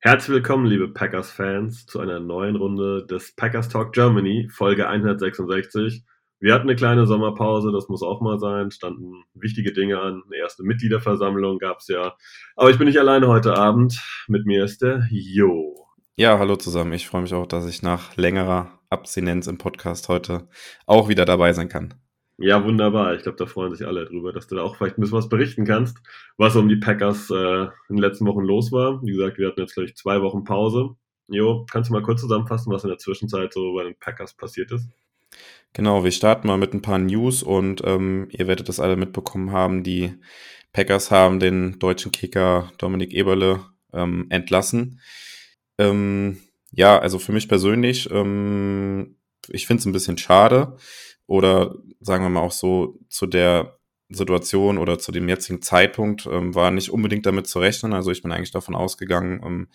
Herzlich willkommen, liebe Packers-Fans, zu einer neuen Runde des Packers Talk Germany, Folge 166. Wir hatten eine kleine Sommerpause, das muss auch mal sein, standen wichtige Dinge an. Eine erste Mitgliederversammlung gab es ja. Aber ich bin nicht alleine heute Abend. Mit mir ist der Jo. Ja, hallo zusammen. Ich freue mich auch, dass ich nach längerer Abstinenz im Podcast heute auch wieder dabei sein kann. Ja, wunderbar. Ich glaube, da freuen sich alle drüber, dass du da auch vielleicht ein bisschen was berichten kannst, was um die Packers äh, in den letzten Wochen los war. Wie gesagt, wir hatten jetzt, glaube ich, zwei Wochen Pause. Jo, kannst du mal kurz zusammenfassen, was in der Zwischenzeit so bei den Packers passiert ist? Genau, wir starten mal mit ein paar News und ähm, ihr werdet das alle mitbekommen haben. Die Packers haben den deutschen Kicker Dominik Eberle ähm, entlassen. Ähm, ja, also für mich persönlich, ähm, ich finde es ein bisschen schade oder sagen wir mal auch so zu der Situation oder zu dem jetzigen Zeitpunkt ähm, war nicht unbedingt damit zu rechnen. Also ich bin eigentlich davon ausgegangen, ähm,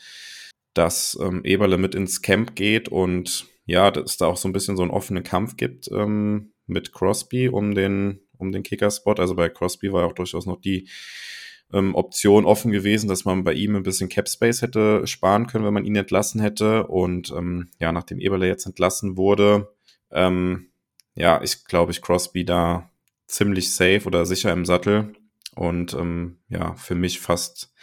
dass ähm, Eberle mit ins Camp geht und ja, dass es da auch so ein bisschen so einen offenen Kampf gibt ähm, mit Crosby um den, um den Kicker-Spot. Also bei Crosby war auch durchaus noch die ähm, Option offen gewesen, dass man bei ihm ein bisschen Cap Space hätte sparen können, wenn man ihn entlassen hätte. Und ähm, ja, nachdem Eberle jetzt entlassen wurde, ähm, ja, ich glaube, ich Crosby da ziemlich safe oder sicher im Sattel. Und ähm, ja, für mich fast,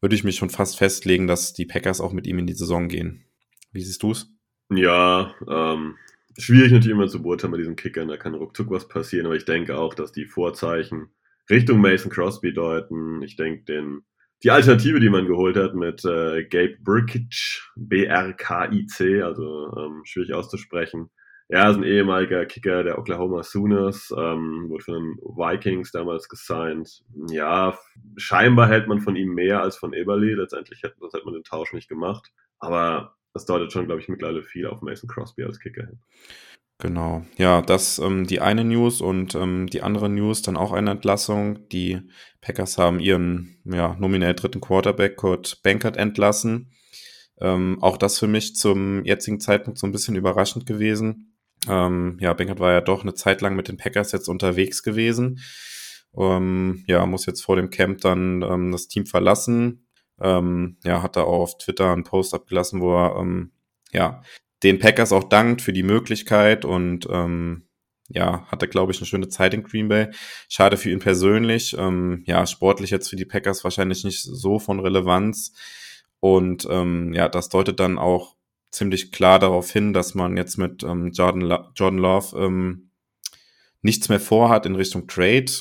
würde ich mich schon fast festlegen, dass die Packers auch mit ihm in die Saison gehen. Wie siehst du es? Ja, ähm, schwierig natürlich immer zu beurteilen bei diesen Kickern, da kann ruckzuck was passieren, aber ich denke auch, dass die Vorzeichen Richtung Mason Crosby deuten. Ich denke, den die Alternative, die man geholt hat mit äh, Gabe Brkic, B-R-K-I-C, also ähm, schwierig auszusprechen, er ist ein ehemaliger Kicker der Oklahoma Sooners, ähm, wurde von den Vikings damals gesigned. Ja, scheinbar hält man von ihm mehr als von Eberle. Letztendlich sonst hätte man den Tausch nicht gemacht. Aber das deutet schon, glaube ich, mittlerweile viel auf Mason Crosby als Kicker hin. Genau. Ja, das ähm, die eine News und ähm, die andere News dann auch eine Entlassung. Die Packers haben ihren ja, nominell dritten Quarterback Kurt Bankert entlassen. Ähm, auch das für mich zum jetzigen Zeitpunkt so ein bisschen überraschend gewesen. Ähm, ja, Benkert war ja doch eine Zeit lang mit den Packers jetzt unterwegs gewesen. Ähm, ja, muss jetzt vor dem Camp dann ähm, das Team verlassen. Ähm, ja, hat da auch auf Twitter einen Post abgelassen, wo er ähm, ja den Packers auch dankt für die Möglichkeit und ähm, ja, hatte, glaube ich, eine schöne Zeit in Green Bay. Schade für ihn persönlich. Ähm, ja, sportlich jetzt für die Packers wahrscheinlich nicht so von Relevanz. Und ähm, ja, das deutet dann auch ziemlich klar darauf hin, dass man jetzt mit ähm, Jordan, Jordan Love ähm, nichts mehr vorhat in Richtung Trade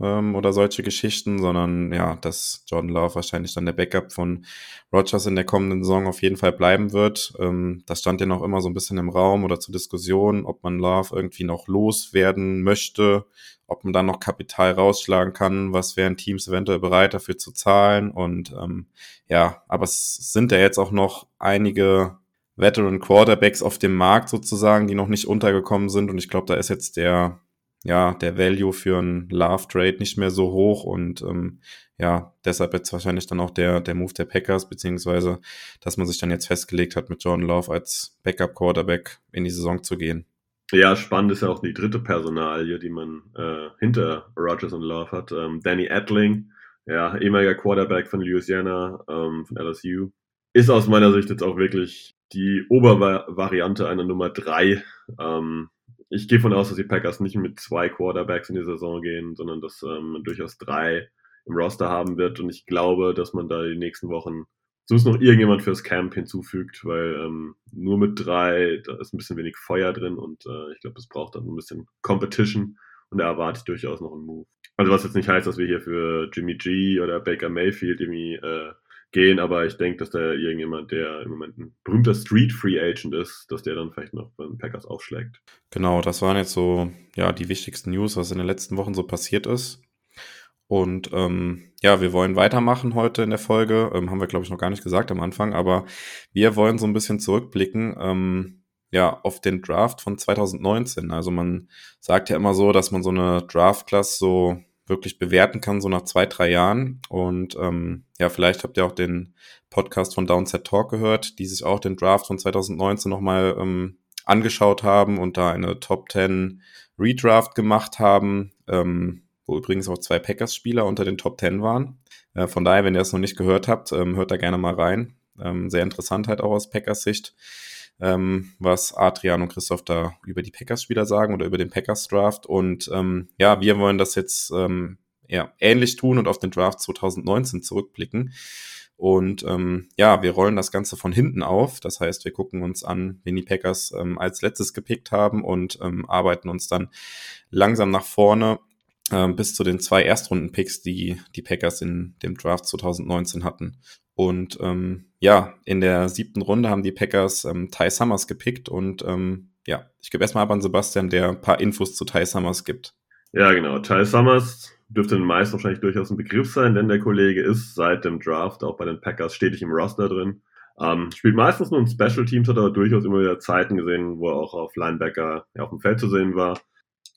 ähm, oder solche Geschichten, sondern ja, dass Jordan Love wahrscheinlich dann der Backup von Rogers in der kommenden Saison auf jeden Fall bleiben wird. Ähm, das stand ja noch immer so ein bisschen im Raum oder zur Diskussion, ob man Love irgendwie noch loswerden möchte, ob man dann noch Kapital rausschlagen kann, was wären Teams eventuell bereit dafür zu zahlen. Und ähm, ja, aber es sind ja jetzt auch noch einige Veteran Quarterbacks auf dem Markt sozusagen, die noch nicht untergekommen sind. Und ich glaube, da ist jetzt der, ja, der Value für einen Love Trade nicht mehr so hoch. Und ähm, ja, deshalb jetzt wahrscheinlich dann auch der, der Move der Packers, beziehungsweise, dass man sich dann jetzt festgelegt hat, mit Jordan Love als Backup Quarterback in die Saison zu gehen. Ja, spannend ist ja auch die dritte Personalie, die man äh, hinter Rogers und Love hat. Ähm, Danny Edling, ja, ehemaliger Quarterback von Louisiana, ähm, von LSU, ist aus meiner Sicht jetzt auch wirklich die Obervariante einer Nummer drei. Ähm, ich gehe von aus, dass die Packers nicht mit zwei Quarterbacks in die Saison gehen, sondern dass ähm, man durchaus drei im Roster haben wird. Und ich glaube, dass man da die nächsten Wochen zumindest noch irgendjemand fürs Camp hinzufügt, weil ähm, nur mit drei, da ist ein bisschen wenig Feuer drin und äh, ich glaube, es braucht dann ein bisschen Competition und da erwarte ich durchaus noch einen Move. Also was jetzt nicht heißt, dass wir hier für Jimmy G oder Baker Mayfield irgendwie äh, gehen, aber ich denke, dass da irgendjemand, der im Moment ein berühmter Street Free Agent ist, dass der dann vielleicht noch beim Packers aufschlägt. Genau, das waren jetzt so ja die wichtigsten News, was in den letzten Wochen so passiert ist. Und ähm, ja, wir wollen weitermachen heute in der Folge. Ähm, haben wir, glaube ich, noch gar nicht gesagt am Anfang, aber wir wollen so ein bisschen zurückblicken. Ähm, ja, auf den Draft von 2019. Also man sagt ja immer so, dass man so eine Draft-Class so wirklich bewerten kann, so nach zwei, drei Jahren. Und ähm, ja, vielleicht habt ihr auch den Podcast von Downset Talk gehört, die sich auch den Draft von 2019 nochmal ähm, angeschaut haben und da eine Top 10 Redraft gemacht haben, ähm, wo übrigens auch zwei Packers-Spieler unter den Top 10 waren. Äh, von daher, wenn ihr es noch nicht gehört habt, ähm, hört da gerne mal rein. Ähm, sehr interessant halt auch aus Packers Sicht ähm, was Adrian und Christoph da über die Packers-Spieler sagen oder über den Packers-Draft. Und ähm, ja, wir wollen das jetzt ähm, ja, ähnlich tun und auf den Draft 2019 zurückblicken. Und ähm, ja, wir rollen das Ganze von hinten auf. Das heißt, wir gucken uns an, wen die Packers ähm, als letztes gepickt haben und ähm, arbeiten uns dann langsam nach vorne ähm, bis zu den zwei Erstrunden-Picks, die die Packers in dem Draft 2019 hatten. Und ähm, ja, in der siebten Runde haben die Packers ähm, Ty Summers gepickt und ähm, ja, ich gebe erstmal ab an Sebastian, der ein paar Infos zu Ty Summers gibt. Ja, genau. Ty Summers dürfte den meisten wahrscheinlich durchaus ein Begriff sein, denn der Kollege ist seit dem Draft auch bei den Packers stetig im Roster drin. Ähm, spielt meistens nur in Special Teams, hat aber durchaus immer wieder Zeiten gesehen, wo er auch auf Linebacker ja, auf dem Feld zu sehen war.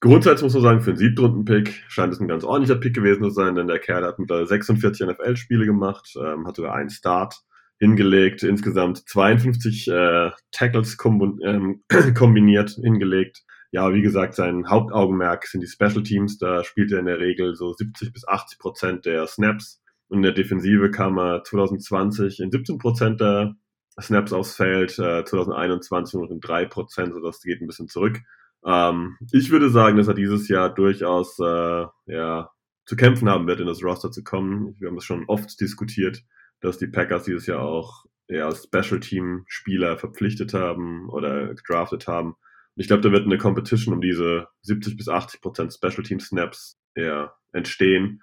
Grundsätzlich muss man sagen, für einen Siebtrunden-Pick scheint es ein ganz ordentlicher Pick gewesen zu sein, denn der Kerl hat mittlerweile 46 NFL-Spiele gemacht, ähm, hat sogar einen Start hingelegt, insgesamt 52 äh, Tackles ähm, kombiniert hingelegt. Ja, wie gesagt, sein Hauptaugenmerk sind die Special Teams. Da spielt er in der Regel so 70 bis 80 Prozent der Snaps. Und in der Defensive kam er 2020 in 17 Prozent der Snaps aufs Feld, äh, 2021 nur in 3 Prozent, sodass das geht ein bisschen zurück. Ähm, ich würde sagen, dass er dieses Jahr durchaus äh, ja, zu kämpfen haben wird, in das Roster zu kommen. Wir haben es schon oft diskutiert, dass die Packers dieses Jahr auch ja, Special Team Spieler verpflichtet haben oder gedraftet haben. Und ich glaube, da wird eine Competition um diese 70 bis 80 Prozent Special Team Snaps ja, entstehen.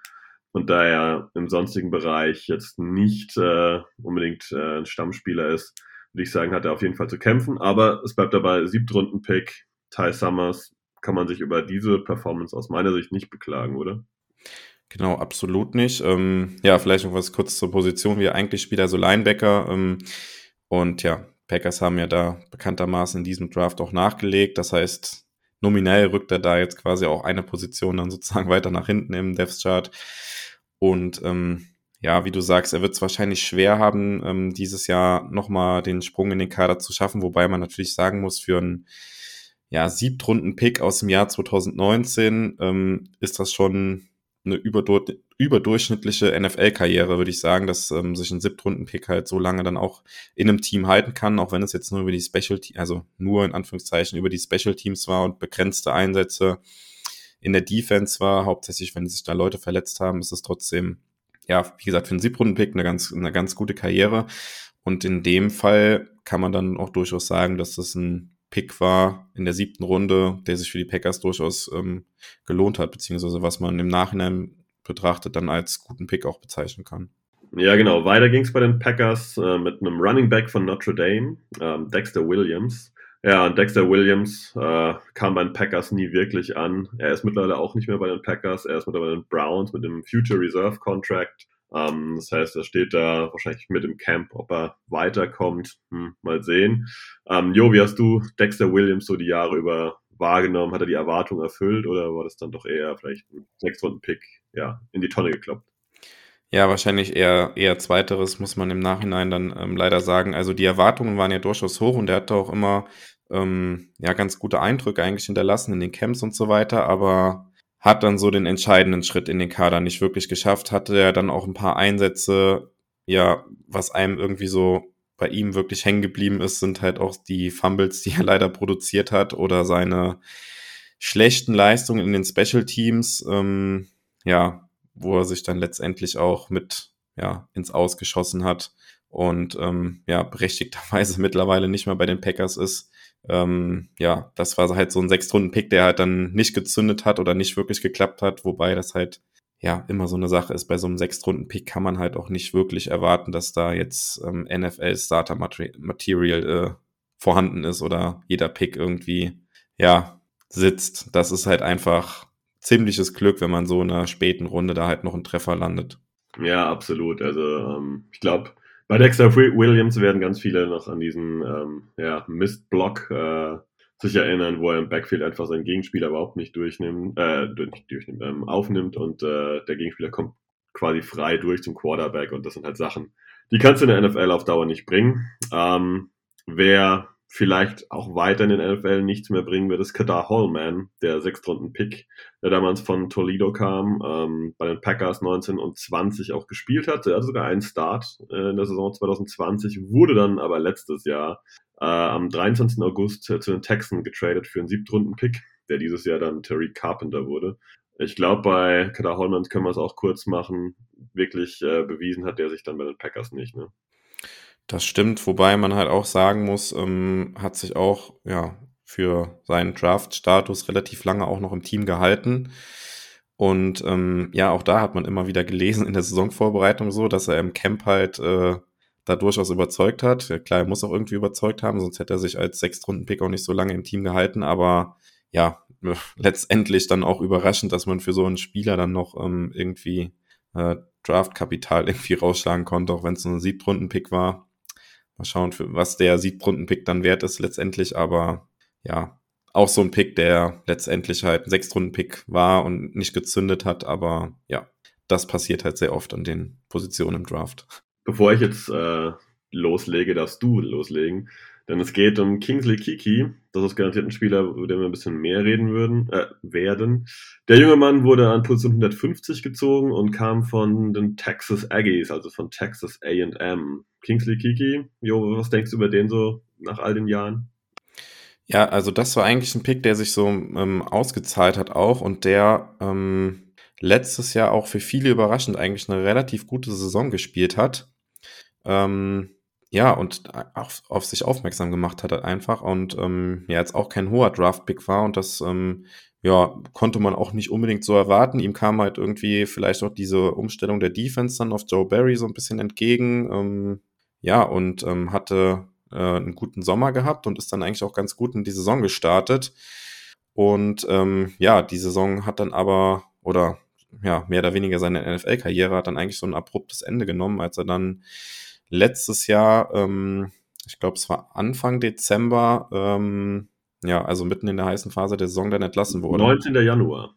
Und da er im sonstigen Bereich jetzt nicht äh, unbedingt äh, ein Stammspieler ist, würde ich sagen, hat er auf jeden Fall zu kämpfen. Aber es bleibt dabei, Siebtrunden-Pick, Ty Summers kann man sich über diese Performance aus meiner Sicht nicht beklagen, oder? Genau, absolut nicht. Ähm, ja, vielleicht noch was kurz zur Position. Wir eigentlich spielt er so Linebacker. Ähm, und ja, Packers haben ja da bekanntermaßen in diesem Draft auch nachgelegt. Das heißt, nominell rückt er da jetzt quasi auch eine Position dann sozusagen weiter nach hinten im Death Chart. Und ähm, ja, wie du sagst, er wird es wahrscheinlich schwer haben, ähm, dieses Jahr nochmal den Sprung in den Kader zu schaffen, wobei man natürlich sagen muss, für einen ja, Siebtrunden-Pick aus dem Jahr 2019 ähm, ist das schon eine überdur überdurchschnittliche NFL-Karriere, würde ich sagen, dass ähm, sich ein Siebtrunden-Pick halt so lange dann auch in einem Team halten kann, auch wenn es jetzt nur über die Special, also nur in Anführungszeichen über die Special Teams war und begrenzte Einsätze in der Defense war, hauptsächlich wenn sich da Leute verletzt haben, ist es trotzdem, ja, wie gesagt, für einen Siebtrunden-Pick eine ganz, eine ganz gute Karriere. Und in dem Fall kann man dann auch durchaus sagen, dass das ein Pick war in der siebten Runde, der sich für die Packers durchaus ähm, gelohnt hat, beziehungsweise was man im Nachhinein betrachtet dann als guten Pick auch bezeichnen kann. Ja, genau. Weiter ging es bei den Packers äh, mit einem Running Back von Notre Dame, ähm, Dexter Williams. Ja, und Dexter Williams äh, kam bei den Packers nie wirklich an. Er ist mittlerweile auch nicht mehr bei den Packers, er ist mittlerweile bei den Browns mit dem Future Reserve Contract. Ähm, das heißt, er steht da wahrscheinlich mit im Camp, ob er weiterkommt. Hm, mal sehen. Ähm, jo, wie hast du Dexter Williams so die Jahre über wahrgenommen? Hat er die Erwartung erfüllt oder war das dann doch eher vielleicht ein Sechs-Runden-Pick ja, in die Tonne gekloppt? Ja, wahrscheinlich eher, eher zweiteres, muss man im Nachhinein dann ähm, leider sagen. Also die Erwartungen waren ja durchaus hoch und er hatte auch immer ähm, ja ganz gute Eindrücke eigentlich hinterlassen in den Camps und so weiter, aber hat dann so den entscheidenden Schritt in den Kader nicht wirklich geschafft, hatte er dann auch ein paar Einsätze, ja, was einem irgendwie so bei ihm wirklich hängen geblieben ist, sind halt auch die Fumbles, die er leider produziert hat oder seine schlechten Leistungen in den Special Teams, ähm, ja, wo er sich dann letztendlich auch mit ja, ins Ausgeschossen hat und ähm, ja, berechtigterweise mittlerweile nicht mehr bei den Packers ist. Ähm, ja, das war halt so ein Sechstrunden-Pick, der halt dann nicht gezündet hat oder nicht wirklich geklappt hat, wobei das halt ja immer so eine Sache ist. Bei so einem Sechstrunden-Pick kann man halt auch nicht wirklich erwarten, dass da jetzt ähm, NFL-Starter-Material äh, vorhanden ist oder jeder Pick irgendwie ja sitzt. Das ist halt einfach ziemliches Glück, wenn man so in einer späten Runde da halt noch einen Treffer landet. Ja, absolut. Also ähm, ich glaube, bei Dexter Williams werden ganz viele noch an diesen ähm, ja, Mistblock äh, sich erinnern, wo er im Backfield einfach seinen Gegenspieler überhaupt nicht durchnimmt, äh, nicht durchnimmt, ähm, aufnimmt und äh, der Gegenspieler kommt quasi frei durch zum Quarterback und das sind halt Sachen, die kannst du in der NFL auf Dauer nicht bringen. Ähm, wer vielleicht auch weiter in den NFL nichts mehr bringen wird, ist Kadar Hallman, der Sechstrunden-Pick, der damals von Toledo kam, ähm, bei den Packers 19 und 20 auch gespielt hat. Er hatte sogar einen Start äh, in der Saison 2020, wurde dann aber letztes Jahr äh, am 23. August äh, zu den Texans getradet für einen Siebtrunden-Pick, der dieses Jahr dann Terry Carpenter wurde. Ich glaube, bei Kadar Hallman können wir es auch kurz machen. Wirklich äh, bewiesen hat der sich dann bei den Packers nicht. Ne? Das stimmt, wobei man halt auch sagen muss, ähm, hat sich auch ja für seinen Draft-Status relativ lange auch noch im Team gehalten. Und ähm, ja, auch da hat man immer wieder gelesen in der Saisonvorbereitung so, dass er im Camp halt äh, da durchaus überzeugt hat. Klar, er muss auch irgendwie überzeugt haben, sonst hätte er sich als Sechstrunden-Pick auch nicht so lange im Team gehalten. Aber ja, letztendlich dann auch überraschend, dass man für so einen Spieler dann noch ähm, irgendwie äh, Draftkapital irgendwie rausschlagen konnte, auch wenn es nur ein Siebtrunden-Pick war. Mal schauen, für was der Siebtrunden-Pick dann wert ist letztendlich, aber ja, auch so ein Pick, der letztendlich halt ein Sechstrunden-Pick war und nicht gezündet hat, aber ja, das passiert halt sehr oft an den Positionen im Draft. Bevor ich jetzt äh, loslege, darfst du loslegen. Denn es geht um Kingsley Kiki. Das ist garantiert ein Spieler, über den wir ein bisschen mehr reden würden, äh, werden. Der junge Mann wurde an Position 150 gezogen und kam von den Texas Aggies, also von Texas A&M. Kingsley Kiki, Jo, was denkst du über den so nach all den Jahren? Ja, also das war eigentlich ein Pick, der sich so ähm, ausgezahlt hat auch und der ähm, letztes Jahr auch für viele überraschend eigentlich eine relativ gute Saison gespielt hat. Ähm, ja, und auf, auf sich aufmerksam gemacht hat er einfach und ähm, ja, jetzt auch kein hoher Draft-Pick war und das ähm, ja, konnte man auch nicht unbedingt so erwarten. Ihm kam halt irgendwie vielleicht auch diese Umstellung der Defense dann auf Joe Barry so ein bisschen entgegen. Ähm, ja, und ähm, hatte äh, einen guten Sommer gehabt und ist dann eigentlich auch ganz gut in die Saison gestartet. Und ähm, ja, die Saison hat dann aber, oder ja, mehr oder weniger seine NFL-Karriere hat dann eigentlich so ein abruptes Ende genommen, als er dann letztes Jahr, ähm, ich glaube, es war Anfang Dezember, ähm, ja, also mitten in der heißen Phase der Saison dann entlassen wurde. 19. Januar.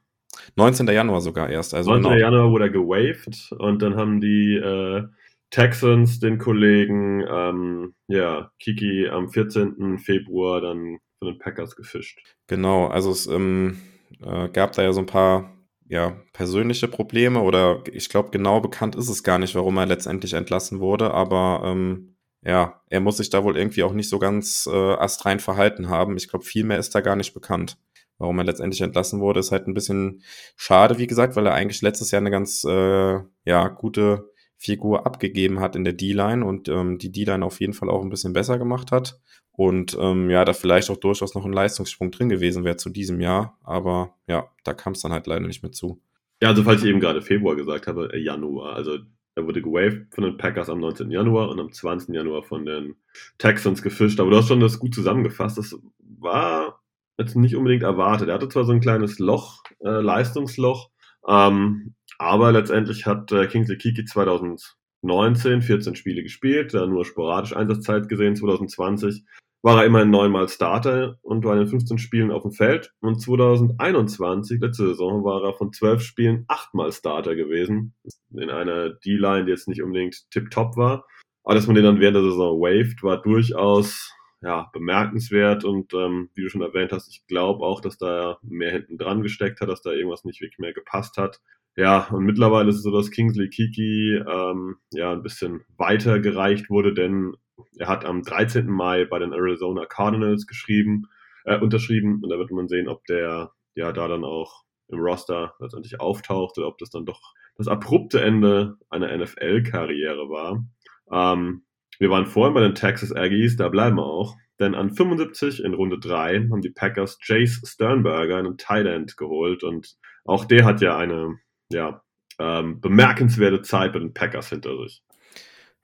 19. Januar sogar erst. Also 19. Genau. Januar wurde er gewaved und dann haben die äh, Texans den Kollegen, ähm, ja, Kiki am 14. Februar dann von den Packers gefischt. Genau, also es ähm, äh, gab da ja so ein paar ja, persönliche Probleme oder ich glaube, genau bekannt ist es gar nicht, warum er letztendlich entlassen wurde, aber ähm, ja, er muss sich da wohl irgendwie auch nicht so ganz äh, astrein verhalten haben. Ich glaube, viel mehr ist da gar nicht bekannt. Warum er letztendlich entlassen wurde, ist halt ein bisschen schade, wie gesagt, weil er eigentlich letztes Jahr eine ganz äh, ja, gute Figur abgegeben hat in der D-Line und ähm, die D-Line auf jeden Fall auch ein bisschen besser gemacht hat. Und ähm, ja, da vielleicht auch durchaus noch ein Leistungssprung drin gewesen wäre zu diesem Jahr. Aber ja, da kam es dann halt leider nicht mehr zu. Ja, also falls ich eben gerade Februar gesagt habe, äh, Januar. Also er wurde gewaved von den Packers am 19. Januar und am 20. Januar von den Texans gefischt. Aber du hast schon das gut zusammengefasst. Das war jetzt nicht unbedingt erwartet. Er hatte zwar so ein kleines Loch, äh, Leistungsloch, ähm, aber letztendlich hat äh, Kingsley Kiki 2019 14 Spiele gespielt, da nur sporadisch Einsatzzeit gesehen. 2020 war er immerhin neunmal Starter und war in 15 Spielen auf dem Feld. Und 2021, letzte Saison, war er von 12 Spielen achtmal Starter gewesen. In einer D-Line, die jetzt nicht unbedingt tip-top war. Aber dass man den dann während der Saison waved, war durchaus ja, bemerkenswert. Und ähm, wie du schon erwähnt hast, ich glaube auch, dass da mehr hinten dran gesteckt hat, dass da irgendwas nicht wirklich mehr gepasst hat. Ja, und mittlerweile ist es so, dass Kingsley Kiki ähm, ja ein bisschen weiter gereicht wurde, denn er hat am 13. Mai bei den Arizona Cardinals geschrieben, äh, unterschrieben und da wird man sehen, ob der ja da dann auch im Roster letztendlich auftaucht oder ob das dann doch das abrupte Ende einer NFL-Karriere war. Ähm, wir waren vorhin bei den Texas Aggies, da bleiben wir auch. Denn an 75 in Runde 3 haben die Packers Chase Sternberger, einen End, geholt. Und auch der hat ja eine ja, ähm, bemerkenswerte Zeit bei den Packers hinter sich.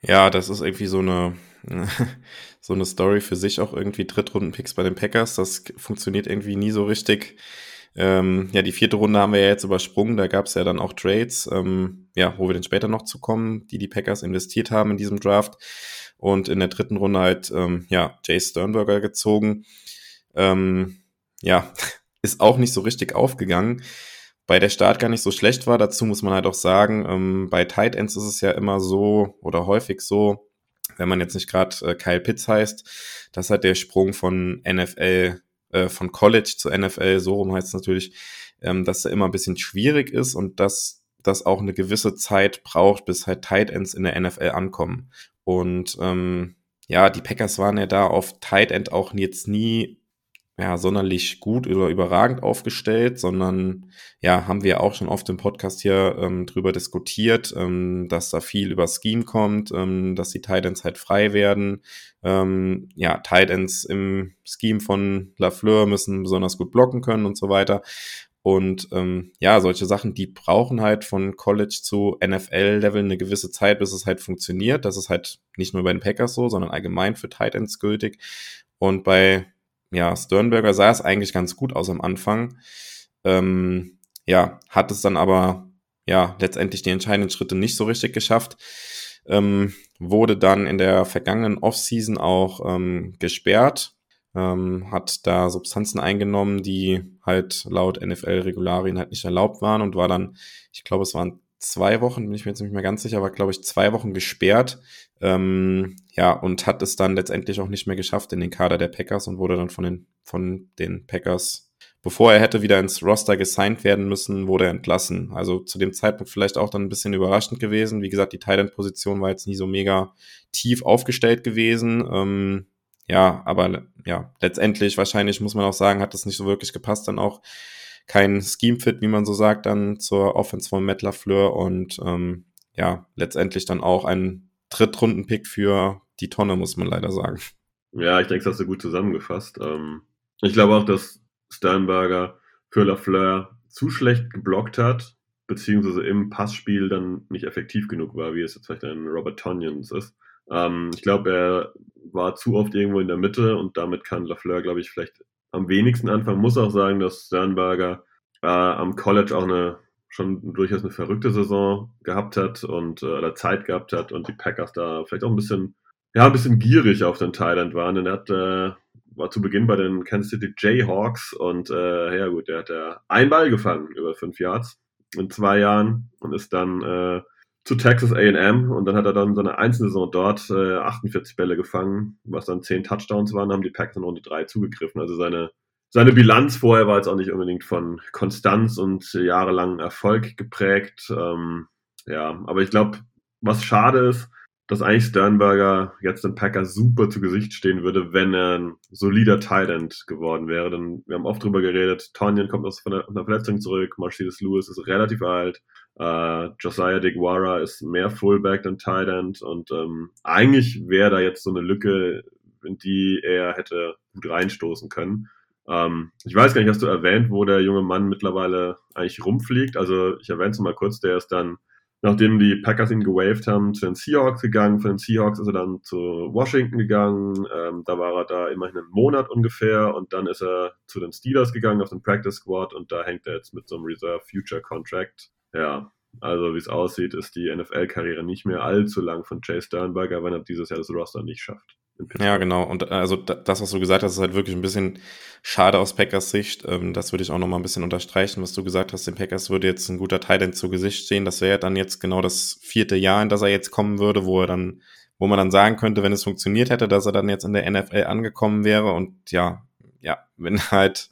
Ja, das ist irgendwie so eine, so eine Story für sich auch irgendwie Drittrunden-Picks bei den Packers. Das funktioniert irgendwie nie so richtig. Ähm, ja, die vierte Runde haben wir ja jetzt übersprungen. Da gab es ja dann auch Trades, ähm, ja, wo wir dann später noch zu kommen, die die Packers investiert haben in diesem Draft. Und in der dritten Runde halt, ähm, ja, Jay Sternberger gezogen. Ähm, ja, ist auch nicht so richtig aufgegangen. Bei der Start gar nicht so schlecht war. Dazu muss man halt auch sagen, ähm, bei Tight Ends ist es ja immer so oder häufig so, wenn man jetzt nicht gerade äh, Kyle Pitts heißt, dass halt der Sprung von NFL äh, von College zu NFL, so rum heißt es natürlich, ähm, dass er immer ein bisschen schwierig ist und dass das auch eine gewisse Zeit braucht, bis halt Tight Ends in der NFL ankommen. Und ähm, ja, die Packers waren ja da auf Tight End auch jetzt nie ja, sonderlich gut oder überragend aufgestellt, sondern ja, haben wir auch schon oft im Podcast hier ähm, drüber diskutiert, ähm, dass da viel über Scheme kommt, ähm, dass die Titans halt frei werden. Ähm, ja, Titans im Scheme von Lafleur müssen besonders gut blocken können und so weiter. Und ähm, ja, solche Sachen, die brauchen halt von College zu NFL-Level eine gewisse Zeit, bis es halt funktioniert. Das ist halt nicht nur bei den Packers so, sondern allgemein für Titans gültig. Und bei ja, Sternberger sah es eigentlich ganz gut aus am Anfang. Ähm, ja, hat es dann aber ja letztendlich die entscheidenden Schritte nicht so richtig geschafft. Ähm, wurde dann in der vergangenen Offseason auch ähm, gesperrt, ähm, hat da Substanzen eingenommen, die halt laut NFL-Regularien halt nicht erlaubt waren und war dann, ich glaube, es waren zwei Wochen, bin ich mir jetzt nicht mehr ganz sicher, aber glaube ich zwei Wochen gesperrt. Ähm, ja, und hat es dann letztendlich auch nicht mehr geschafft in den Kader der Packers und wurde dann von den, von den Packers, bevor er hätte wieder ins Roster gesigned werden müssen, wurde er entlassen. Also zu dem Zeitpunkt vielleicht auch dann ein bisschen überraschend gewesen. Wie gesagt, die Thailand-Position war jetzt nie so mega tief aufgestellt gewesen. Ähm, ja, aber ja, letztendlich wahrscheinlich muss man auch sagen, hat das nicht so wirklich gepasst dann auch kein Scheme-Fit, wie man so sagt, dann zur Offense von Matt LaFleur und ähm, ja, letztendlich dann auch ein Drittrunden-Pick für die Tonne, muss man leider sagen. Ja, ich denke, das hast du gut zusammengefasst. Ähm, ich glaube auch, dass Sternberger für LaFleur zu schlecht geblockt hat, beziehungsweise im Passspiel dann nicht effektiv genug war, wie es jetzt vielleicht ein Robert Tonyans ist. Ähm, ich glaube, er war zu oft irgendwo in der Mitte und damit kann LaFleur, glaube ich, vielleicht am wenigsten anfangen. Muss auch sagen, dass Sternberger äh, am College auch eine schon durchaus eine verrückte Saison gehabt hat und äh, oder Zeit gehabt hat und die Packers da vielleicht auch ein bisschen ja ein bisschen gierig auf den Thailand waren. Denn er hat äh, war zu Beginn bei den Kansas City Jayhawks und äh, ja gut, der hat ja einen Ball gefangen über fünf Yards in zwei Jahren und ist dann äh, zu Texas A&M und dann hat er dann seine Einzelsaison dort äh, 48 Bälle gefangen, was dann 10 Touchdowns waren, haben die Packers in Runde 3 zugegriffen. Also seine, seine Bilanz vorher war jetzt auch nicht unbedingt von Konstanz und jahrelangen Erfolg geprägt. Ähm, ja, aber ich glaube, was schade ist, dass eigentlich Sternberger jetzt den Packers super zu Gesicht stehen würde, wenn er ein solider Tight geworden wäre. Denn wir haben oft drüber geredet, Tonyan kommt aus einer Verletzung zurück, Mercedes Lewis ist relativ alt, äh, Josiah Digwara ist mehr Fullback dann Tight und ähm, eigentlich wäre da jetzt so eine Lücke, in die er hätte gut reinstoßen können. Ähm, ich weiß gar nicht, hast du erwähnt, wo der junge Mann mittlerweile eigentlich rumfliegt? Also ich erwähne es mal kurz, der ist dann nachdem die Packers ihn gewaved haben, zu den Seahawks gegangen. Von den Seahawks ist er dann zu Washington gegangen. Ähm, da war er da immerhin einen Monat ungefähr. Und dann ist er zu den Steelers gegangen auf den Practice Squad. Und da hängt er jetzt mit so einem Reserve Future Contract. Ja, also wie es aussieht, ist die NFL-Karriere nicht mehr allzu lang von Chase Sternberger, wenn er dieses Jahr das Roster nicht schafft. Ja, genau. Und äh, also das, was du gesagt hast, ist halt wirklich ein bisschen schade aus Packers Sicht. Ähm, das würde ich auch nochmal ein bisschen unterstreichen, was du gesagt hast. Den Packers würde jetzt ein guter Titan zu Gesicht stehen. Das wäre dann jetzt genau das vierte Jahr, in das er jetzt kommen würde, wo er dann, wo man dann sagen könnte, wenn es funktioniert hätte, dass er dann jetzt in der NFL angekommen wäre. Und ja, ja, wenn halt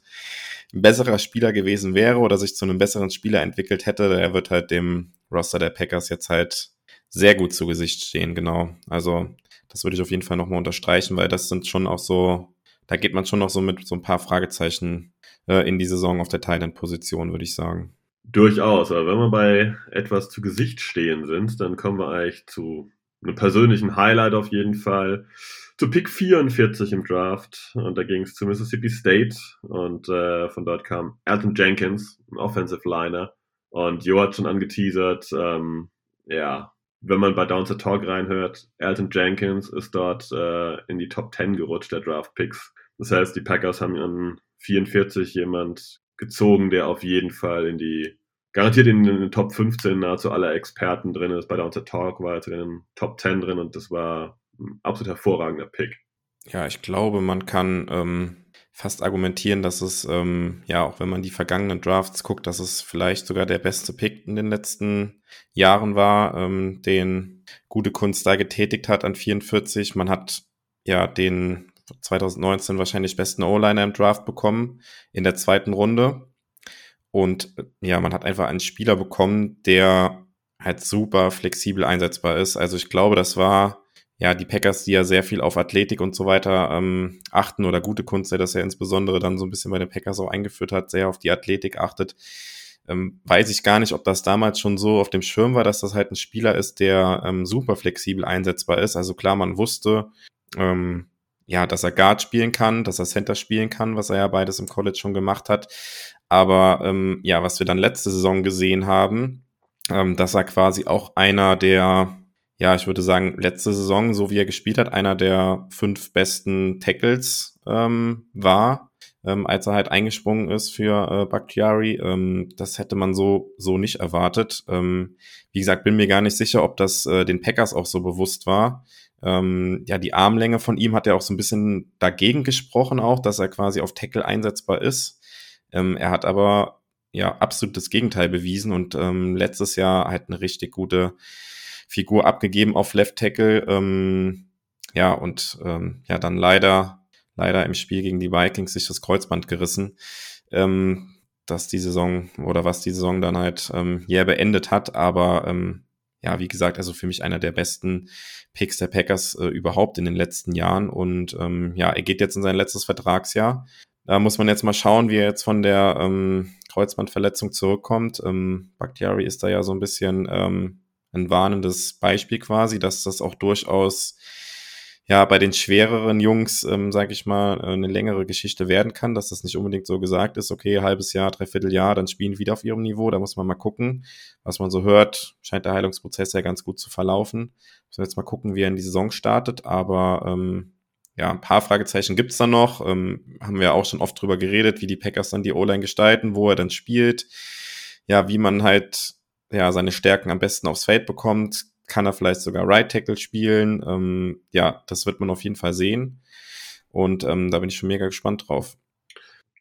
ein besserer Spieler gewesen wäre oder sich zu einem besseren Spieler entwickelt hätte, der wird halt dem Roster der Packers jetzt halt sehr gut zu Gesicht stehen, genau. Also das würde ich auf jeden Fall nochmal unterstreichen, weil das sind schon auch so, da geht man schon noch so mit so ein paar Fragezeichen äh, in die Saison auf der Thailand-Position, würde ich sagen. Durchaus, aber wenn wir bei etwas zu Gesicht stehen sind, dann kommen wir eigentlich zu einem persönlichen Highlight auf jeden Fall. Zu Pick 44 im Draft und da ging es zu Mississippi State und äh, von dort kam Alton Jenkins, Offensive Liner und Jo hat schon angeteasert, ähm, ja, wenn man bei Downs Talk reinhört, Alton Jenkins ist dort äh, in die Top 10 gerutscht der Draft Picks. Das heißt, die Packers haben an 44 jemand gezogen, der auf jeden Fall in die, garantiert in den Top 15 nahezu aller Experten drin ist. Bei Downset Talk war er zu den Top 10 drin und das war ein absolut hervorragender Pick. Ja, ich glaube, man kann ähm, fast argumentieren, dass es, ähm, ja, auch wenn man die vergangenen Drafts guckt, dass es vielleicht sogar der beste Pick in den letzten Jahren war, ähm, den gute Kunst da getätigt hat an 44. Man hat ja den 2019 wahrscheinlich besten O-Liner im Draft bekommen in der zweiten Runde. Und ja, man hat einfach einen Spieler bekommen, der halt super flexibel einsetzbar ist. Also ich glaube, das war ja, die Packers, die ja sehr viel auf Athletik und so weiter ähm, achten oder gute Kunst, der das ja insbesondere dann so ein bisschen bei den Packers auch eingeführt hat, sehr auf die Athletik achtet, ähm, weiß ich gar nicht, ob das damals schon so auf dem Schirm war, dass das halt ein Spieler ist, der ähm, super flexibel einsetzbar ist. Also klar, man wusste, ähm, ja, dass er Guard spielen kann, dass er Center spielen kann, was er ja beides im College schon gemacht hat. Aber ähm, ja, was wir dann letzte Saison gesehen haben, ähm, dass er quasi auch einer der ja, ich würde sagen, letzte Saison, so wie er gespielt hat, einer der fünf besten Tackles ähm, war, ähm, als er halt eingesprungen ist für äh, Bakhtiari. Ähm, das hätte man so, so nicht erwartet. Ähm, wie gesagt, bin mir gar nicht sicher, ob das äh, den Packers auch so bewusst war. Ähm, ja, die Armlänge von ihm hat ja auch so ein bisschen dagegen gesprochen, auch, dass er quasi auf Tackle einsetzbar ist. Ähm, er hat aber ja absolut das Gegenteil bewiesen und ähm, letztes Jahr halt eine richtig gute Figur abgegeben auf Left Tackle. Ähm, ja, und ähm, ja, dann leider, leider im Spiel gegen die Vikings sich das Kreuzband gerissen. Ähm, dass die Saison oder was die Saison dann halt ähm, ja beendet hat, aber ähm, ja, wie gesagt, also für mich einer der besten Picks der Packers äh, überhaupt in den letzten Jahren. Und ähm, ja, er geht jetzt in sein letztes Vertragsjahr. Da muss man jetzt mal schauen, wie er jetzt von der ähm, Kreuzbandverletzung zurückkommt. Ähm, Bakhtiari ist da ja so ein bisschen ähm, ein warnendes Beispiel quasi, dass das auch durchaus ja bei den schwereren Jungs, ähm, sage ich mal, eine längere Geschichte werden kann, dass das nicht unbedingt so gesagt ist, okay, halbes Jahr, dreiviertel Jahr, dann spielen wieder auf ihrem Niveau, da muss man mal gucken, was man so hört, scheint der Heilungsprozess ja ganz gut zu verlaufen. Müssen wir jetzt mal gucken, wie er in die Saison startet, aber ähm, ja, ein paar Fragezeichen gibt's da noch. Ähm, haben wir auch schon oft drüber geredet, wie die Packers dann die O-Line gestalten, wo er dann spielt. Ja, wie man halt ja, seine Stärken am besten aufs Feld bekommt, kann er vielleicht sogar Right Tackle spielen. Ähm, ja, das wird man auf jeden Fall sehen. Und ähm, da bin ich schon mega gespannt drauf.